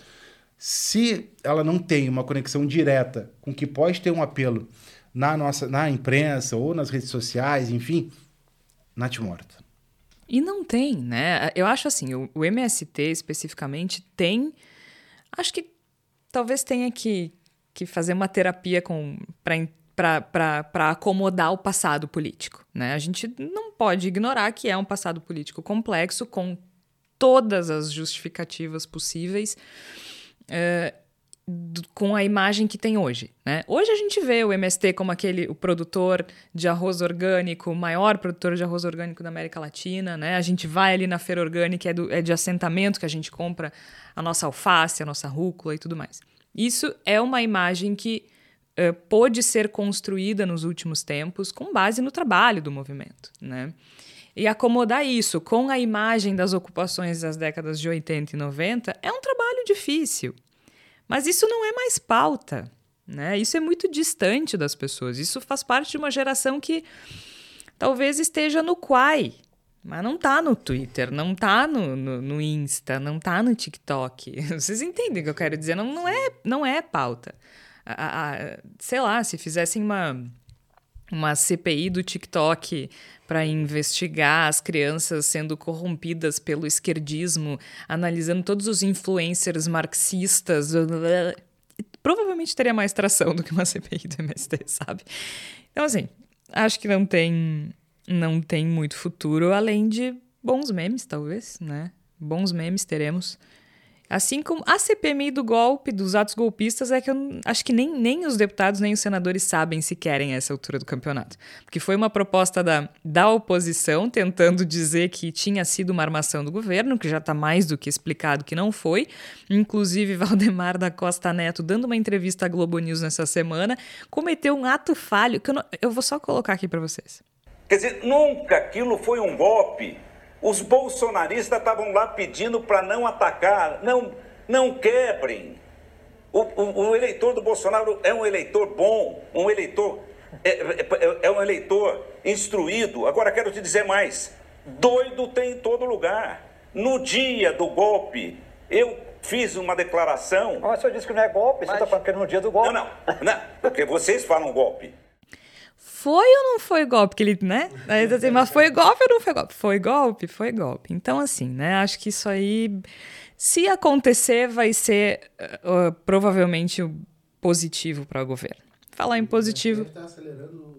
Se ela não tem uma conexão direta com que pode ter um apelo na nossa na imprensa ou nas redes sociais, enfim, nat morta. E não tem, né? Eu acho assim, o, o MST especificamente tem. Acho que talvez tenha que, que fazer uma terapia para para acomodar o passado político. Né? A gente não pode ignorar que é um passado político complexo, com todas as justificativas possíveis, é, com a imagem que tem hoje. Né? Hoje a gente vê o MST como aquele o produtor de arroz orgânico, o maior produtor de arroz orgânico da América Latina. Né? A gente vai ali na feira orgânica, é, do, é de assentamento que a gente compra a nossa alface, a nossa rúcula e tudo mais. Isso é uma imagem que uh, pôde ser construída nos últimos tempos com base no trabalho do movimento. Né? E acomodar isso com a imagem das ocupações das décadas de 80 e 90 é um trabalho difícil. Mas isso não é mais pauta. Né? Isso é muito distante das pessoas. Isso faz parte de uma geração que talvez esteja no Quai, mas não tá no Twitter, não tá no, no, no, Insta, não tá no TikTok. Vocês entendem o que eu quero dizer? Não, não, é, não é pauta a, a, sei lá, se fizessem uma, uma CPI do TikTok para investigar as crianças sendo corrompidas pelo esquerdismo, analisando todos os influencers marxistas, provavelmente teria mais tração do que uma CPI do MST, sabe? Então, assim, acho que não tem, não tem muito futuro, além de bons memes, talvez, né? Bons memes teremos. Assim como a CPMI do golpe, dos atos golpistas, é que eu acho que nem, nem os deputados nem os senadores sabem se querem essa altura do campeonato. Porque foi uma proposta da, da oposição tentando dizer que tinha sido uma armação do governo, que já está mais do que explicado que não foi. Inclusive, Valdemar da Costa Neto, dando uma entrevista à Globo News nessa semana, cometeu um ato falho, que eu, não, eu vou só colocar aqui para vocês. Quer dizer, nunca aquilo foi um golpe. Os bolsonaristas estavam lá pedindo para não atacar, não, não quebrem. O, o, o eleitor do Bolsonaro é um eleitor bom, um eleitor é, é, é, um eleitor instruído. Agora quero te dizer mais: doido tem em todo lugar. No dia do golpe, eu fiz uma declaração. Mas o senhor disse que não é golpe, Mas... você está falando que é no dia do golpe. Não, não, não, porque vocês falam golpe. Foi ou não foi golpe? Que ele, né? Assim, mas foi golpe ou não foi golpe? Foi golpe, foi golpe. Então, assim, né? Acho que isso aí, se acontecer, vai ser uh, provavelmente positivo para o governo. Falar em positivo. Acelerando.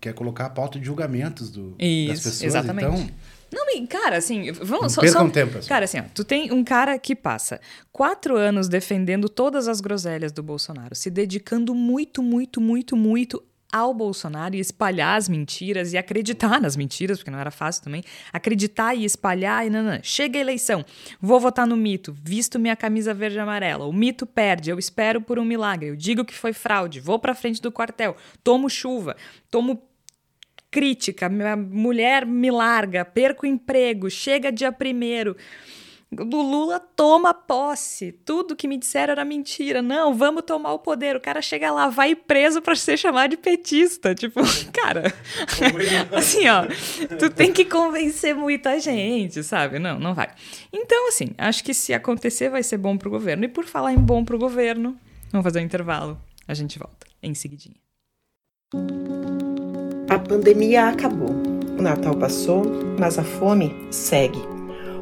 Quer colocar a pauta de julgamentos do, isso, das pessoas. Exatamente. Então, não, cara, assim, vamos só. Percam só, tempo. Assim. Cara, assim, ó, tu tem um cara que passa quatro anos defendendo todas as groselhas do Bolsonaro, se dedicando muito, muito, muito, muito ao Bolsonaro e espalhar as mentiras e acreditar nas mentiras, porque não era fácil também, acreditar e espalhar e não. Chega a eleição, vou votar no mito, visto minha camisa verde e amarela, o mito perde, eu espero por um milagre, eu digo que foi fraude, vou para frente do quartel, tomo chuva, tomo crítica, minha mulher me larga, perco emprego, chega dia primeiro. O Lula toma posse. Tudo que me disseram era mentira. Não, vamos tomar o poder. O cara chega lá, vai preso para ser chamado de petista. Tipo, cara. assim, ó. Tu tem que convencer muita gente, sabe? Não, não vai. Então, assim, acho que se acontecer vai ser bom pro governo. E por falar em bom pro governo, vamos fazer um intervalo. A gente volta em seguidinha. A pandemia acabou. O Natal passou, mas a fome segue.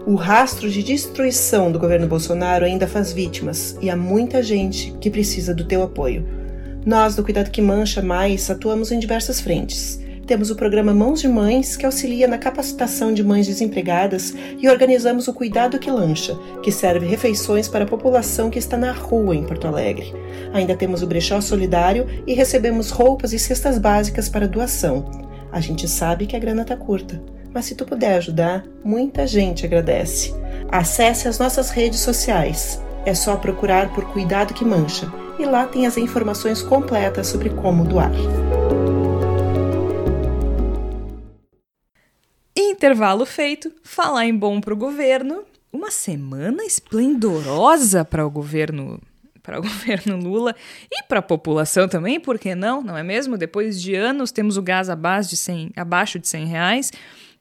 O rastro de destruição do governo Bolsonaro ainda faz vítimas e há muita gente que precisa do teu apoio. Nós, do Cuidado que Mancha Mais, atuamos em diversas frentes. Temos o programa Mãos de Mães, que auxilia na capacitação de mães desempregadas, e organizamos o Cuidado que Lancha, que serve refeições para a população que está na rua em Porto Alegre. Ainda temos o Brechó Solidário e recebemos roupas e cestas básicas para doação. A gente sabe que a grana está curta mas se tu puder ajudar, muita gente agradece. Acesse as nossas redes sociais. É só procurar por Cuidado que Mancha e lá tem as informações completas sobre como doar. Intervalo feito, falar em bom para o governo. Uma semana esplendorosa para o governo para o governo Lula e para a população também, por que não? Não é mesmo? Depois de anos temos o gás abaixo de 100, abaixo de 100 reais.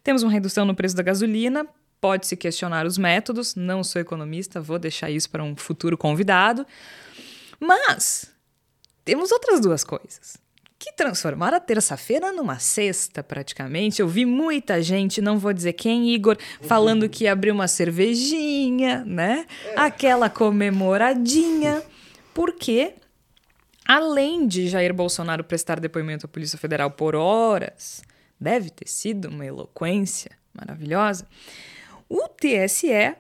Temos uma redução no preço da gasolina, pode-se questionar os métodos, não sou economista, vou deixar isso para um futuro convidado. Mas temos outras duas coisas que transformaram a terça-feira numa sexta, praticamente. Eu vi muita gente, não vou dizer quem, Igor, falando que abriu uma cervejinha, né? Aquela comemoradinha. Porque, além de Jair Bolsonaro prestar depoimento à Polícia Federal por horas, deve ter sido uma eloquência maravilhosa, o TSE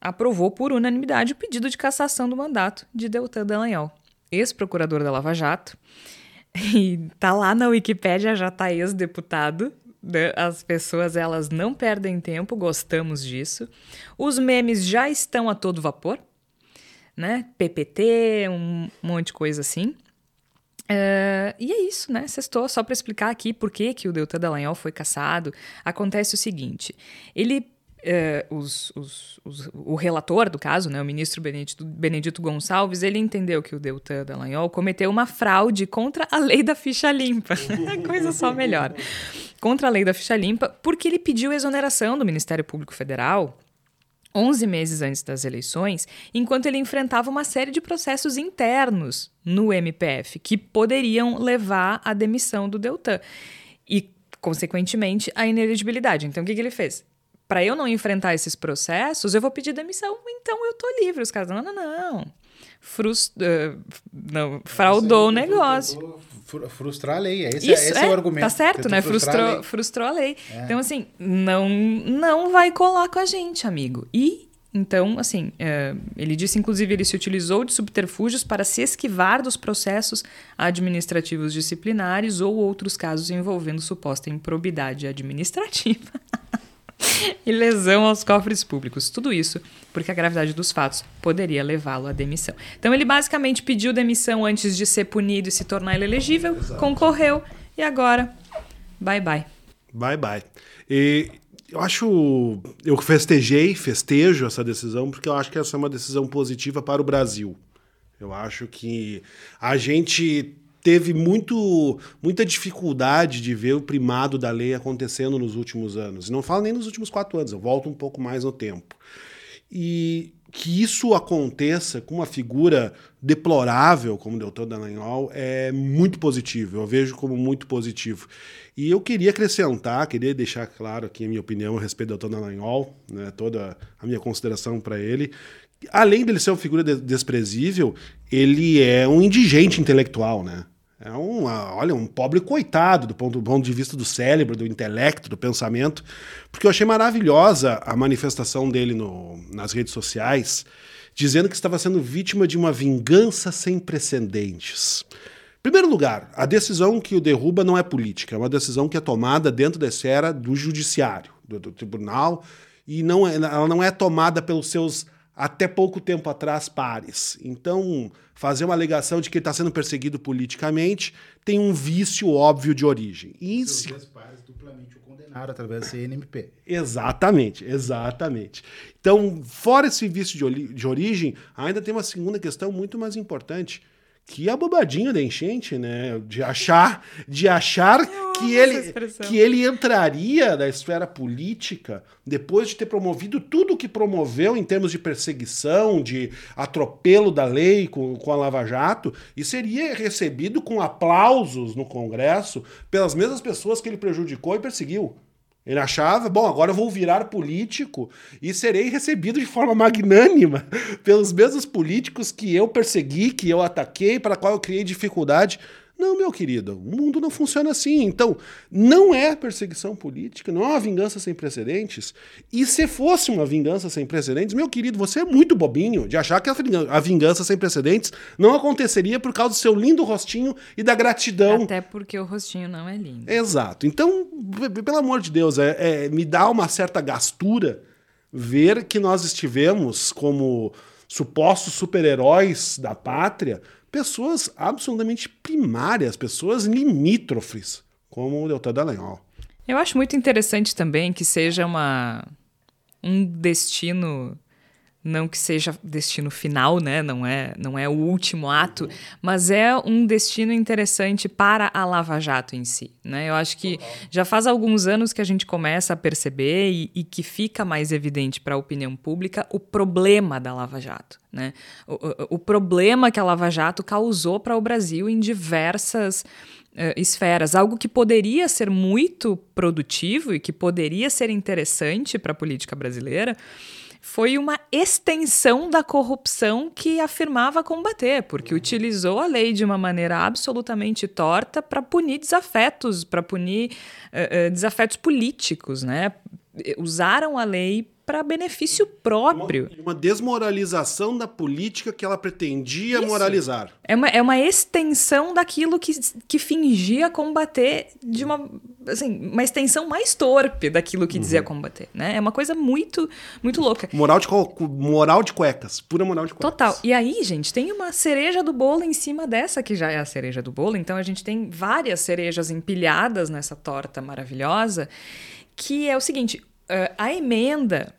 aprovou por unanimidade o pedido de cassação do mandato de Deltan Dallagnol, ex-procurador da Lava Jato. E tá lá na Wikipédia, já tá ex-deputado. Né? As pessoas, elas não perdem tempo, gostamos disso. Os memes já estão a todo vapor, né? PPT, um monte de coisa assim. Uh, e é isso, né? Sextou, só para explicar aqui por que, que o Deltan Dallagnol foi caçado. Acontece o seguinte: ele. Uh, os, os, os, o relator do caso, né, o ministro Benedito, Benedito Gonçalves, ele entendeu que o Deltan Dallagnol cometeu uma fraude contra a lei da ficha limpa. Coisa só melhor. Contra a lei da ficha limpa, porque ele pediu exoneração do Ministério Público Federal 11 meses antes das eleições, enquanto ele enfrentava uma série de processos internos no MPF que poderiam levar à demissão do Deltan e, consequentemente, à ineligibilidade. Então, o que, que ele fez? Para eu não enfrentar esses processos, eu vou pedir demissão, então eu tô livre. Os caras, não, não, não. Frust... Uh, não fraudou o negócio frustrar a lei. Esse, é, Isso, esse é, é, o argumento. Tá certo, né? Frustrou, a frustrou a lei. É. Então, assim, não, não vai colar com a gente, amigo. E então, assim, é, ele disse, inclusive, ele se utilizou de subterfúgios para se esquivar dos processos administrativos disciplinares ou outros casos envolvendo suposta improbidade administrativa. e lesão aos cofres públicos. Tudo isso porque a gravidade dos fatos poderia levá-lo à demissão. Então ele basicamente pediu demissão antes de ser punido e se tornar elegível, Exato. concorreu e agora bye bye. Bye bye. E eu acho, eu festejei, festejo essa decisão porque eu acho que essa é uma decisão positiva para o Brasil. Eu acho que a gente teve muito, muita dificuldade de ver o primado da lei acontecendo nos últimos anos. Não falo nem nos últimos quatro anos, eu volto um pouco mais no tempo. E que isso aconteça com uma figura deplorável como o doutor Dallagnol é muito positivo, eu vejo como muito positivo. E eu queria acrescentar, queria deixar claro aqui a minha opinião a respeito do doutor Dallagnol, né, toda a minha consideração para ele. Além dele ser uma figura desprezível, ele é um indigente intelectual, né? É um, olha, um pobre coitado do ponto, do ponto de vista do cérebro, do intelecto, do pensamento, porque eu achei maravilhosa a manifestação dele no, nas redes sociais, dizendo que estava sendo vítima de uma vingança sem precedentes. Em primeiro lugar, a decisão que o derruba não é política, é uma decisão que é tomada dentro da esfera do judiciário, do, do tribunal, e não é, ela não é tomada pelos seus até pouco tempo atrás pares. Então, fazer uma alegação de que ele está sendo perseguido politicamente tem um vício óbvio de origem. E se... pares duplamente o condenaram através da CNMP. Exatamente, exatamente. Então, fora esse vício de, de origem, ainda tem uma segunda questão muito mais importante, que é a bobadinha da enchente, né? De achar, de achar que ele, que ele entraria na esfera política depois de ter promovido tudo o que promoveu em termos de perseguição, de atropelo da lei com, com a Lava Jato, e seria recebido com aplausos no Congresso pelas mesmas pessoas que ele prejudicou e perseguiu. Ele achava, bom, agora eu vou virar político e serei recebido de forma magnânima pelos mesmos políticos que eu persegui, que eu ataquei, para qual eu criei dificuldade. Não, meu querido, o mundo não funciona assim. Então, não é perseguição política, não é uma vingança sem precedentes. E se fosse uma vingança sem precedentes, meu querido, você é muito bobinho de achar que a vingança sem precedentes não aconteceria por causa do seu lindo rostinho e da gratidão. Até porque o rostinho não é lindo. Exato. Então, pelo amor de Deus, é, é me dá uma certa gastura ver que nós estivemos como supostos super-heróis da pátria pessoas absolutamente primárias, pessoas limítrofes, como o Deltan Dallagnol. Eu acho muito interessante também que seja uma, um destino não que seja destino final, né? Não é, não é o último ato, mas é um destino interessante para a Lava Jato em si, né? Eu acho que já faz alguns anos que a gente começa a perceber e, e que fica mais evidente para a opinião pública o problema da Lava Jato, né? O, o, o problema que a Lava Jato causou para o Brasil em diversas uh, esferas, algo que poderia ser muito produtivo e que poderia ser interessante para a política brasileira foi uma extensão da corrupção que afirmava combater, porque utilizou a lei de uma maneira absolutamente torta para punir desafetos, para punir uh, uh, desafetos políticos, né? Usaram a lei para benefício próprio. Uma, uma, desmoralização da política que ela pretendia Isso. moralizar. É uma, é uma extensão daquilo que, que fingia combater de uma. Assim, uma extensão mais torpe daquilo que uhum. dizia combater. Né? É uma coisa muito, muito louca. Moral de, moral de cuecas. Pura moral de cuecas. Total. E aí, gente, tem uma cereja do bolo em cima dessa, que já é a cereja do bolo. Então a gente tem várias cerejas empilhadas nessa torta maravilhosa, que é o seguinte uh, a emenda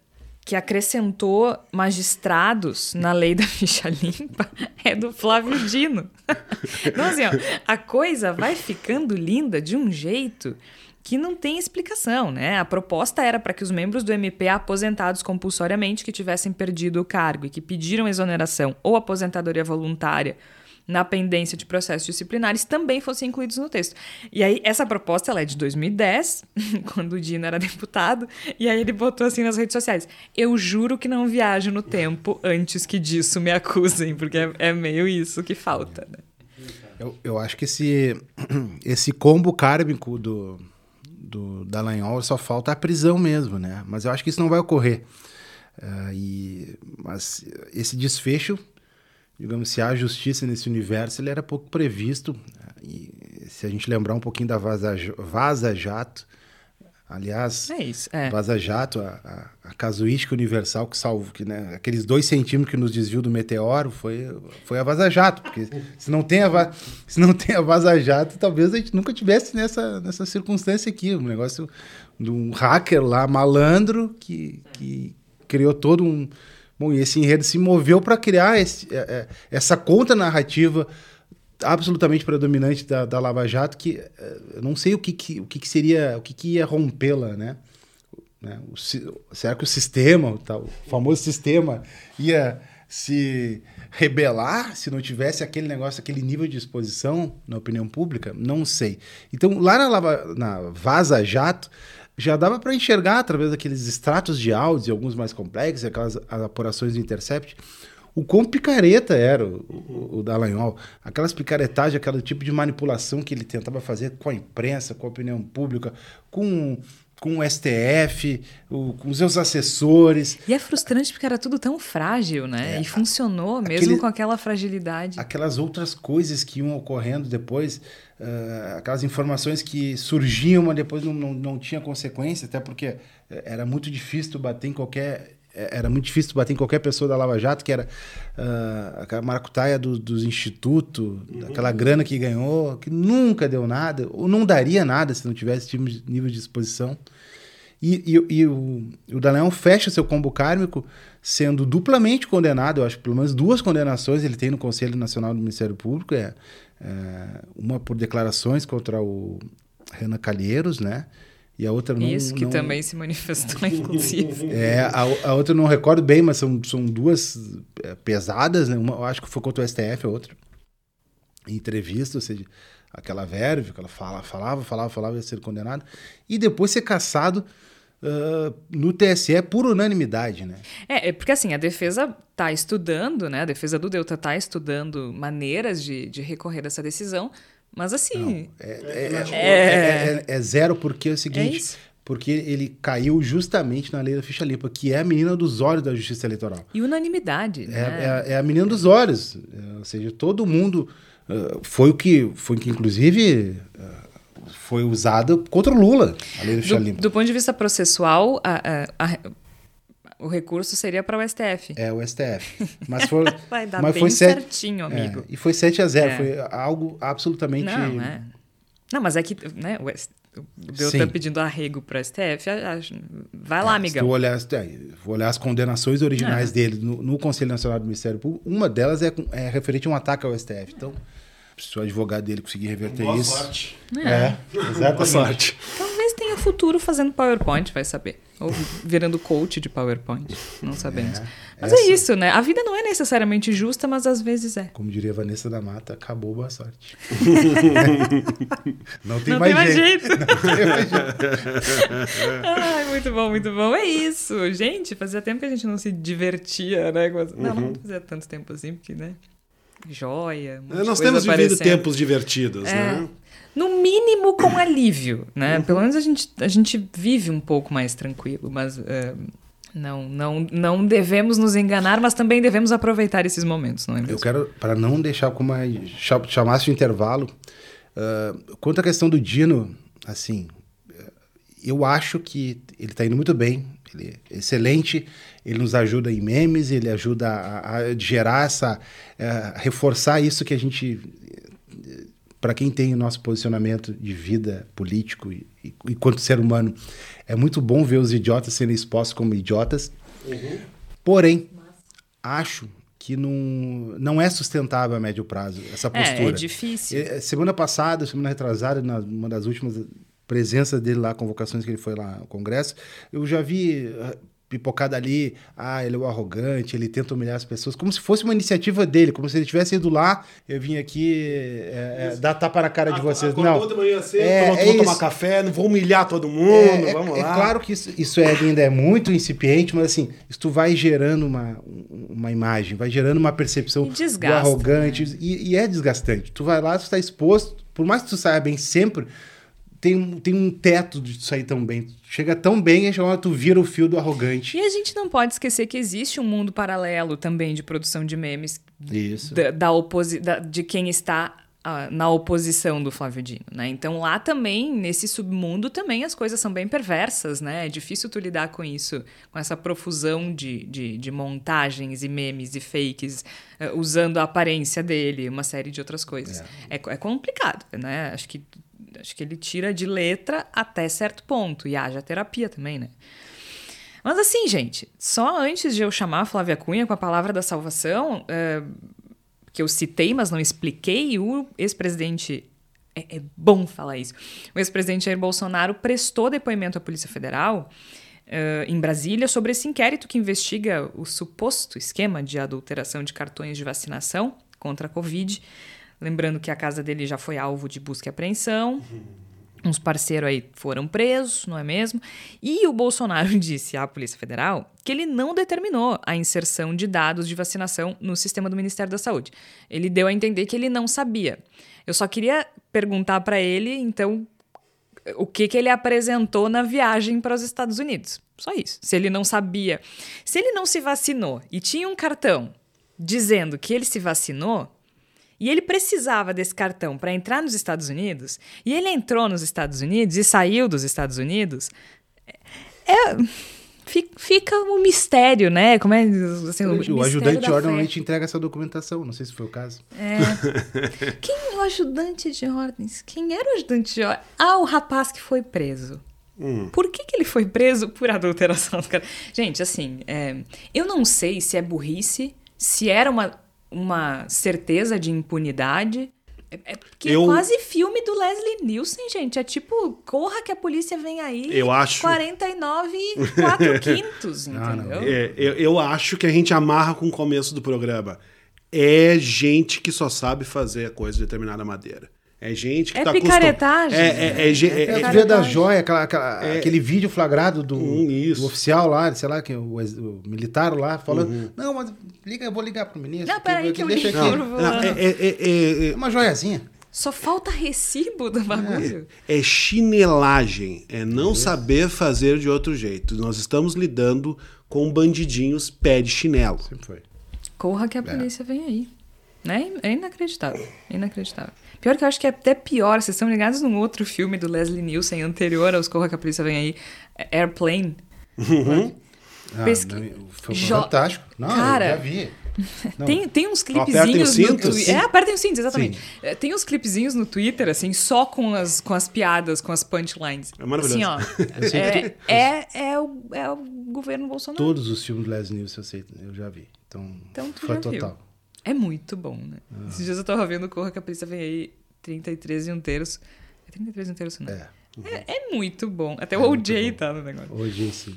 que acrescentou magistrados na lei da ficha limpa é do Flávio Dino. então, assim, ó, a coisa vai ficando linda de um jeito que não tem explicação, né? A proposta era para que os membros do MP aposentados compulsoriamente que tivessem perdido o cargo e que pediram exoneração ou aposentadoria voluntária na pendência de processos disciplinares também fossem incluídos no texto. E aí, essa proposta ela é de 2010, quando o Dino era deputado, e aí ele botou assim nas redes sociais: Eu juro que não viajo no tempo antes que disso me acusem, porque é, é meio isso que falta, né? Eu, eu acho que esse, esse combo kármico do, do Dallagnol só falta a prisão mesmo, né? Mas eu acho que isso não vai ocorrer. Uh, e, mas esse desfecho digamos, se há justiça nesse universo, ele era pouco previsto. E se a gente lembrar um pouquinho da Vaza, Vaza Jato, aliás, é isso, é. Vaza Jato, a, a, a, casuística universal que salvo, que, né, aqueles dois centímetros que nos desviou do meteoro foi, foi a Vaza Jato, porque se não tem a, se não tem a Vaza Jato, talvez a gente nunca tivesse nessa, nessa circunstância aqui, um negócio de um hacker lá, malandro, que, que criou todo um Bom, e esse enredo se moveu para criar esse, é, é, essa conta narrativa absolutamente predominante da, da Lava Jato, que é, eu não sei o que, que o que, que, seria, o que, que ia rompê-la, né? né? O, será que o sistema, o, tal, o famoso sistema, ia se rebelar se não tivesse aquele negócio, aquele nível de exposição na opinião pública? Não sei. Então, lá na, Lava, na Vaza Jato, já dava para enxergar através daqueles extratos de áudios, alguns mais complexos, aquelas apurações do Intercept, o quão picareta era o, o, o Dallagnol. Aquelas picaretagens, aquele tipo de manipulação que ele tentava fazer com a imprensa, com a opinião pública, com com o STF, o, com os seus assessores. E é frustrante porque era tudo tão frágil, né? É, e funcionou mesmo com aquela fragilidade. Aquelas outras coisas que iam ocorrendo depois, uh, aquelas informações que surgiam, mas depois não, não, não tinha consequência, até porque eh, era muito difícil bater em qualquer é, era muito difícil bater em qualquer pessoa da Lava Jato, que era uh, aquela maracutaia do, dos institutos, uhum. aquela grana que ganhou, que nunca deu nada, ou não daria nada se não tivesse tipo nível de exposição. E, e, e o, o Daleão fecha seu combo kármico sendo duplamente condenado, eu acho que pelo menos duas condenações ele tem no Conselho Nacional do Ministério Público, é, é uma por declarações contra o Renan Calheiros, né? E a outra não. Isso, que não... também se manifestou, inclusive. É, a, a outra não recordo bem, mas são, são duas é, pesadas, né? Uma, eu acho que foi contra o STF, a outra. Em entrevista, ou seja, aquela verve, que ela fala, falava, falava, falava, ia ser condenado. E depois ser caçado uh, no TSE por unanimidade, né? É, é, porque assim, a defesa está estudando, né? A defesa do Delta está estudando maneiras de, de recorrer dessa decisão mas assim. É, é, é, é, zero, porque é o seguinte. porque ele caiu justamente na lei da ficha limpa, que é a menina dos olhos da justiça eleitoral. E unanimidade. É, é, a menina dos olhos. ou seja, todo mundo. Uh, foi o que. Foi que, inclusive. Uh, foi usado contra o Lula, a lei ficha do, limpa. Do ponto de vista processual, a, a, a o recurso seria para o STF. É, o STF. Mas foi, Vai dar mas bem foi certinho, é, amigo. e foi 7 a 0 é. Foi algo absolutamente... Não, é. Não, mas é que né, o, o Deltan pedindo arrego para o STF, vai lá, é, amigão. Se olhar, é, vou olhar as condenações originais é. dele no, no, Conselho Nacional do Ministério Público, uma delas é, é referente a um ataque ao STF. Então, se o advogado dele conseguir reverter Boa isso... sorte. É, é exatamente. Boa sorte. Talvez tenha futuro fazendo PowerPoint, vai saber. Ou virando coach de PowerPoint, não sabemos. É, mas é essa... é isso, né? A vida não é necessariamente justa, mas às vezes é. Como diria Vanessa da Mata, acabou, boa sorte. não tem, não mais, tem mais jeito. jeito. Não tem mais jeito. Ai, muito bom, muito bom. É isso. Gente, fazia tempo que a gente não se divertia, né? Não, uhum. não fazia tanto tempo assim, porque, né? Joia. É, nós temos vivido tempos divertidos, é. né? no mínimo com alívio, né? Uhum. Pelo menos a gente, a gente vive um pouco mais tranquilo, mas uh, não, não, não devemos nos enganar, mas também devemos aproveitar esses momentos, não é mesmo? Eu quero, para não deixar como é, chamasse de intervalo, uh, quanto à questão do Dino, assim, eu acho que ele está indo muito bem, ele é excelente, ele nos ajuda em memes, ele ajuda a, a gerar essa, uh, reforçar isso que a gente para quem tem o nosso posicionamento de vida político e, e, quanto ser humano, é muito bom ver os idiotas sendo expostos como idiotas. Uhum. Porém, acho que não, não é sustentável a médio prazo essa postura. É, é difícil. É, semana passada, semana retrasada, numa das últimas presenças dele lá, convocações que ele foi lá ao Congresso, eu já vi pipocada ali, ah, ele é o arrogante, ele tenta humilhar as pessoas, como se fosse uma iniciativa dele, como se ele tivesse ido lá, eu vim aqui é, é, dar tapa na cara de vocês. Não, de manhã cedo, é, vou é tomar café, não vou humilhar todo mundo, é, é, vamos lá. É claro que isso, isso ainda é muito incipiente, mas assim, isso vai gerando uma, uma imagem, vai gerando uma percepção do arrogante, né? e, e, é desgastante. Tu vai lá, tu está exposto, por mais que tu saia bem sempre, tem, tem um teto de sair tão bem. Chega tão bem e tu vira o fio do arrogante. E a gente não pode esquecer que existe um mundo paralelo também de produção de memes. Isso. Da, da, oposi da de quem está uh, na oposição do Flávio Dino, né? Então lá também, nesse submundo, também as coisas são bem perversas, né? É difícil tu lidar com isso, com essa profusão de, de, de montagens e memes e fakes, uh, usando a aparência dele, uma série de outras coisas. É, é, é complicado, né? Acho que acho que ele tira de letra até certo ponto. E haja terapia também, né? Mas assim, gente, só antes de eu chamar a Flávia Cunha com a palavra da salvação, é, que eu citei, mas não expliquei, o ex-presidente. É, é, bom falar isso. O ex-presidente Jair Bolsonaro prestou depoimento à Polícia Federal uh, em Brasília sobre esse inquérito que investiga o suposto esquema de adulteração de cartões de vacinação contra a Covid. Lembrando que a casa dele já foi alvo de busca e apreensão. Uns parceiros aí foram presos, não é mesmo? E o Bolsonaro disse à Polícia Federal que ele não determinou a inserção de dados de vacinação no sistema do Ministério da Saúde. Ele deu a entender que ele não sabia. Eu só queria perguntar para ele, então, o que, que ele apresentou na viagem para os Estados Unidos. Só isso. Se ele não sabia. Se ele não se vacinou e tinha um cartão dizendo que ele se vacinou, e ele precisava desse cartão para entrar nos Estados Unidos, e ele entrou nos Estados Unidos e saiu dos Estados Unidos, é, fica um mistério, né? Como é assim, o, o ajudante normalmente entrega essa documentação, não sei se foi o caso. É. Quem é o ajudante de ordens? Quem era o ajudante de ordens? Ah, o rapaz que foi preso. Hum. Por que, que ele foi preso por adulteração? Gente, assim, é, eu não sei se é burrice, se era uma uma certeza de impunidade. É, é porque eu... é quase filme do Leslie Nielsen, gente. É tipo, corra que a polícia vem aí. Eu acho. 49 e 4 quintos, entendeu? É, eu, eu acho que a gente amarra com o começo do programa. É gente que só sabe fazer a coisa de determinada maneira. É gente que é tá picaretagem. É, é, é, é, é, é da joia, aquela, aquela é, aquele vídeo flagrado do, hum, do, oficial lá, sei lá, que o, o militar lá, falando: uhum. Não, mas liga, eu vou ligar pro ministro. Não, peraí, que, que eu deixa aqui. Não, não, é, é, é, uma joiazinha. Só falta recibo do bagulho. É, chinelagem, é não saber fazer de outro jeito. Nós estamos lidando com bandidinhos pé de chinelo. Sempre foi. Corra que a polícia vem aí. Né? É inacreditável. Inacreditável. Pior que eu acho que é até pior. Vocês estão ligados num outro filme do Leslie Nielsen anterior aos Corra que a Polícia Vem Aí? Airplane. Uhum. Ah, Pesqui... Foi jo... fantástico. Não, Cara, eu já vi. Tem, tem uns clipezinhos no Twitter. É, apertem os cintos, exatamente. Sim. É, tem uns clipezinhos no Twitter, assim, só com as, com as piadas, com as punchlines. É maravilhoso. Assim, ó. é, é, é, o, é o governo Bolsonaro. Todos os filmes do Leslie Nielsen eu, sei, eu já vi. Então, então foi total. Viu. É muito bom, né? Ah. Esses dias eu tava vendo Corra que a Polícia Vem Aí, 33 e um terço. É 33 e um terço, né? É. Uhum. É, é, muito bom. Até é o OJ tá no negócio. OJ sim.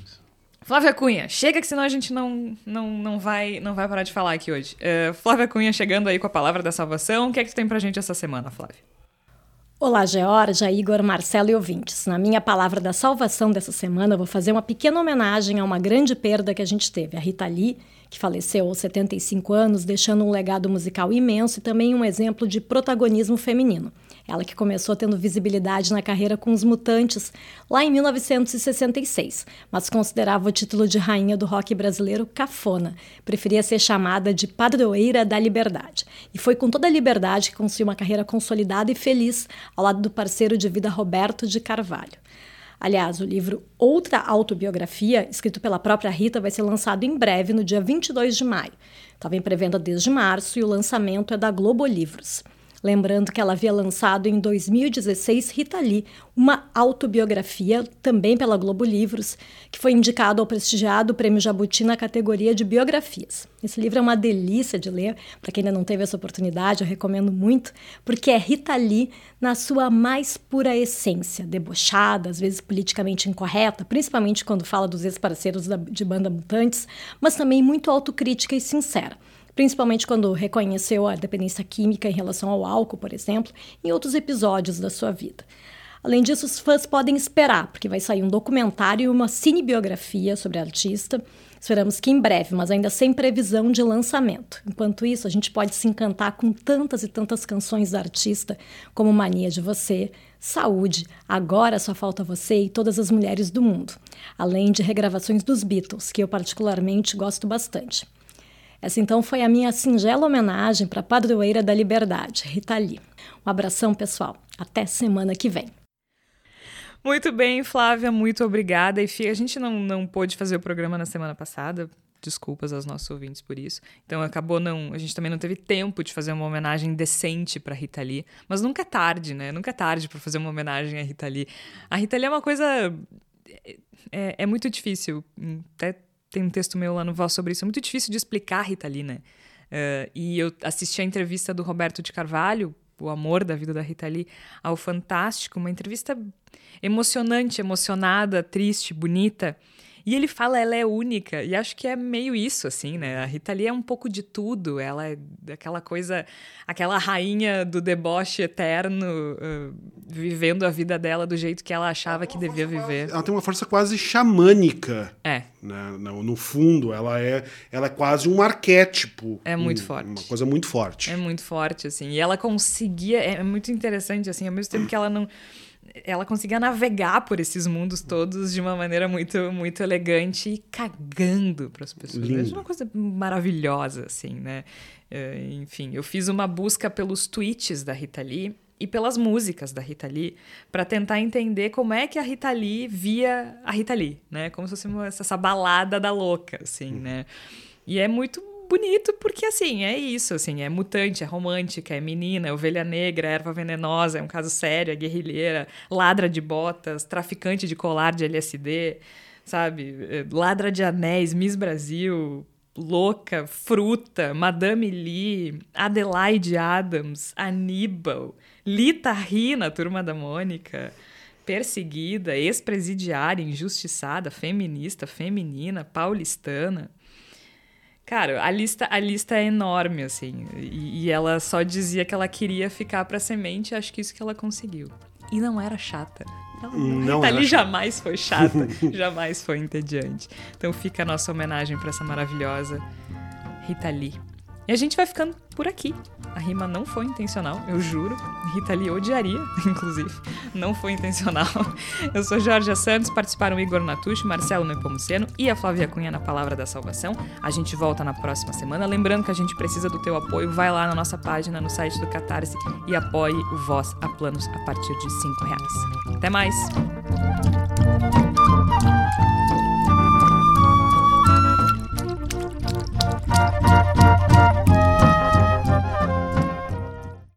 Flávia Cunha, chega que senão a gente não, não, não, vai, não vai parar de falar aqui hoje. Uh, Flávia Cunha chegando aí com a palavra da salvação. O que é que tu tem pra gente essa semana, Flávia? Olá, Georgia, Igor, Marcelo e ouvintes. Na minha palavra da salvação dessa semana, vou fazer uma pequena homenagem a uma grande perda que a gente teve, a Rita Lee, que faleceu aos 75 anos, deixando um legado musical imenso e também um exemplo de protagonismo feminino. Ela que começou tendo visibilidade na carreira com os Mutantes lá em 1966, mas considerava o título de rainha do rock brasileiro cafona. Preferia ser chamada de padroeira da liberdade. E foi com toda a liberdade que conseguiu uma carreira consolidada e feliz ao lado do parceiro de vida Roberto de Carvalho. Aliás, o livro Outra Autobiografia, escrito pela própria Rita, vai ser lançado em breve, no dia 22 de maio. Estava em pré-venda desde março e o lançamento é da Globo Livros. Lembrando que ela havia lançado em 2016 Rita Lee, uma autobiografia, também pela Globo Livros, que foi indicado ao prestigiado Prêmio Jabuti na categoria de biografias. Esse livro é uma delícia de ler, para quem ainda não teve essa oportunidade, eu recomendo muito, porque é Rita Lee na sua mais pura essência, debochada, às vezes politicamente incorreta, principalmente quando fala dos ex-parceiros de banda Mutantes, mas também muito autocrítica e sincera principalmente quando reconheceu a dependência química em relação ao álcool, por exemplo, em outros episódios da sua vida. Além disso, os fãs podem esperar, porque vai sair um documentário e uma cinebiografia sobre a artista. Esperamos que em breve, mas ainda sem previsão de lançamento. Enquanto isso, a gente pode se encantar com tantas e tantas canções da artista, como Mania de Você, Saúde, Agora Só Falta Você e Todas as Mulheres do Mundo, além de regravações dos Beatles, que eu particularmente gosto bastante. Essa então foi a minha singela homenagem para a padroeira da liberdade, Rita Lee. Um abração, pessoal. Até semana que vem. Muito bem, Flávia, muito obrigada. E a gente não, não pôde fazer o programa na semana passada. Desculpas aos nossos ouvintes por isso. Então acabou não. A gente também não teve tempo de fazer uma homenagem decente para Rita Lee. Mas nunca é tarde, né? Nunca é tarde para fazer uma homenagem a Rita Lee. A Rita Lee é uma coisa é, é, muito difícil. Até tem um texto meu lá no Voz sobre isso. É muito difícil de explicar Rita Lee, né? Uh, e eu assisti a entrevista do Roberto de Carvalho, o amor da vida da Rita Lee, ao Fantástico, uma entrevista emocionante, emocionada, triste, bonita. E ele fala, ela é única. E acho que é meio isso, assim, né? A Rita Lee é um pouco de tudo. Ela é aquela coisa, aquela rainha do deboche eterno, uh, vivendo a vida dela do jeito que ela achava que devia viver. Ela tem uma força quase xamânica. É. Né? No, no, fundo, ela é, ela é quase um arquétipo. É muito um, forte. Uma coisa muito forte. É muito forte, assim. E ela conseguia. É muito interessante, assim, ao mesmo tempo que ela não ela conseguia navegar por esses mundos todos de uma maneira muito muito elegante e cagando para as pessoas. Lindo. É uma coisa maravilhosa, assim, né? É, enfim, eu fiz uma busca pelos tweets da Rita Lee e pelas músicas da Rita Lee para tentar entender como é que a Rita Lee via a Rita Lee, né? Como se fosse uma, essa balada da louca, assim, né? E é muito bonito porque, assim, é isso, assim, é mutante, é romântica, é menina, é ovelha negra, é erva venenosa, é um caso sério, é guerrilheira, ladra de botas, traficante de colar de LSD, sabe? É, ladra de anéis, Miss Brasil, louca, fruta, Madame Lee, Adelaide Adams, Aníbal, Lita Rina, Turma da Mônica perseguida, ex-presidiária, injustiçada, feminista, feminina, paulistana. Cara, a lista, a lista é enorme, assim. E, e ela só dizia que ela queria ficar pra semente, acho que isso que ela conseguiu. E não era chata. Ela, não Rita Lee jamais foi chata, jamais foi entediante. Então fica a nossa homenagem para essa maravilhosa Rita Lee. E a gente vai ficando por aqui. A rima não foi intencional, eu juro. Rita Lee odiaria, inclusive. Não foi intencional. Eu sou Jorge Santos, participaram Igor Natucci, Marcelo Nepomuceno e a Flávia Cunha na Palavra da Salvação. A gente volta na próxima semana. Lembrando que a gente precisa do teu apoio. Vai lá na nossa página, no site do Catarse e apoie o Voz a Planos a partir de 5 reais. Até mais!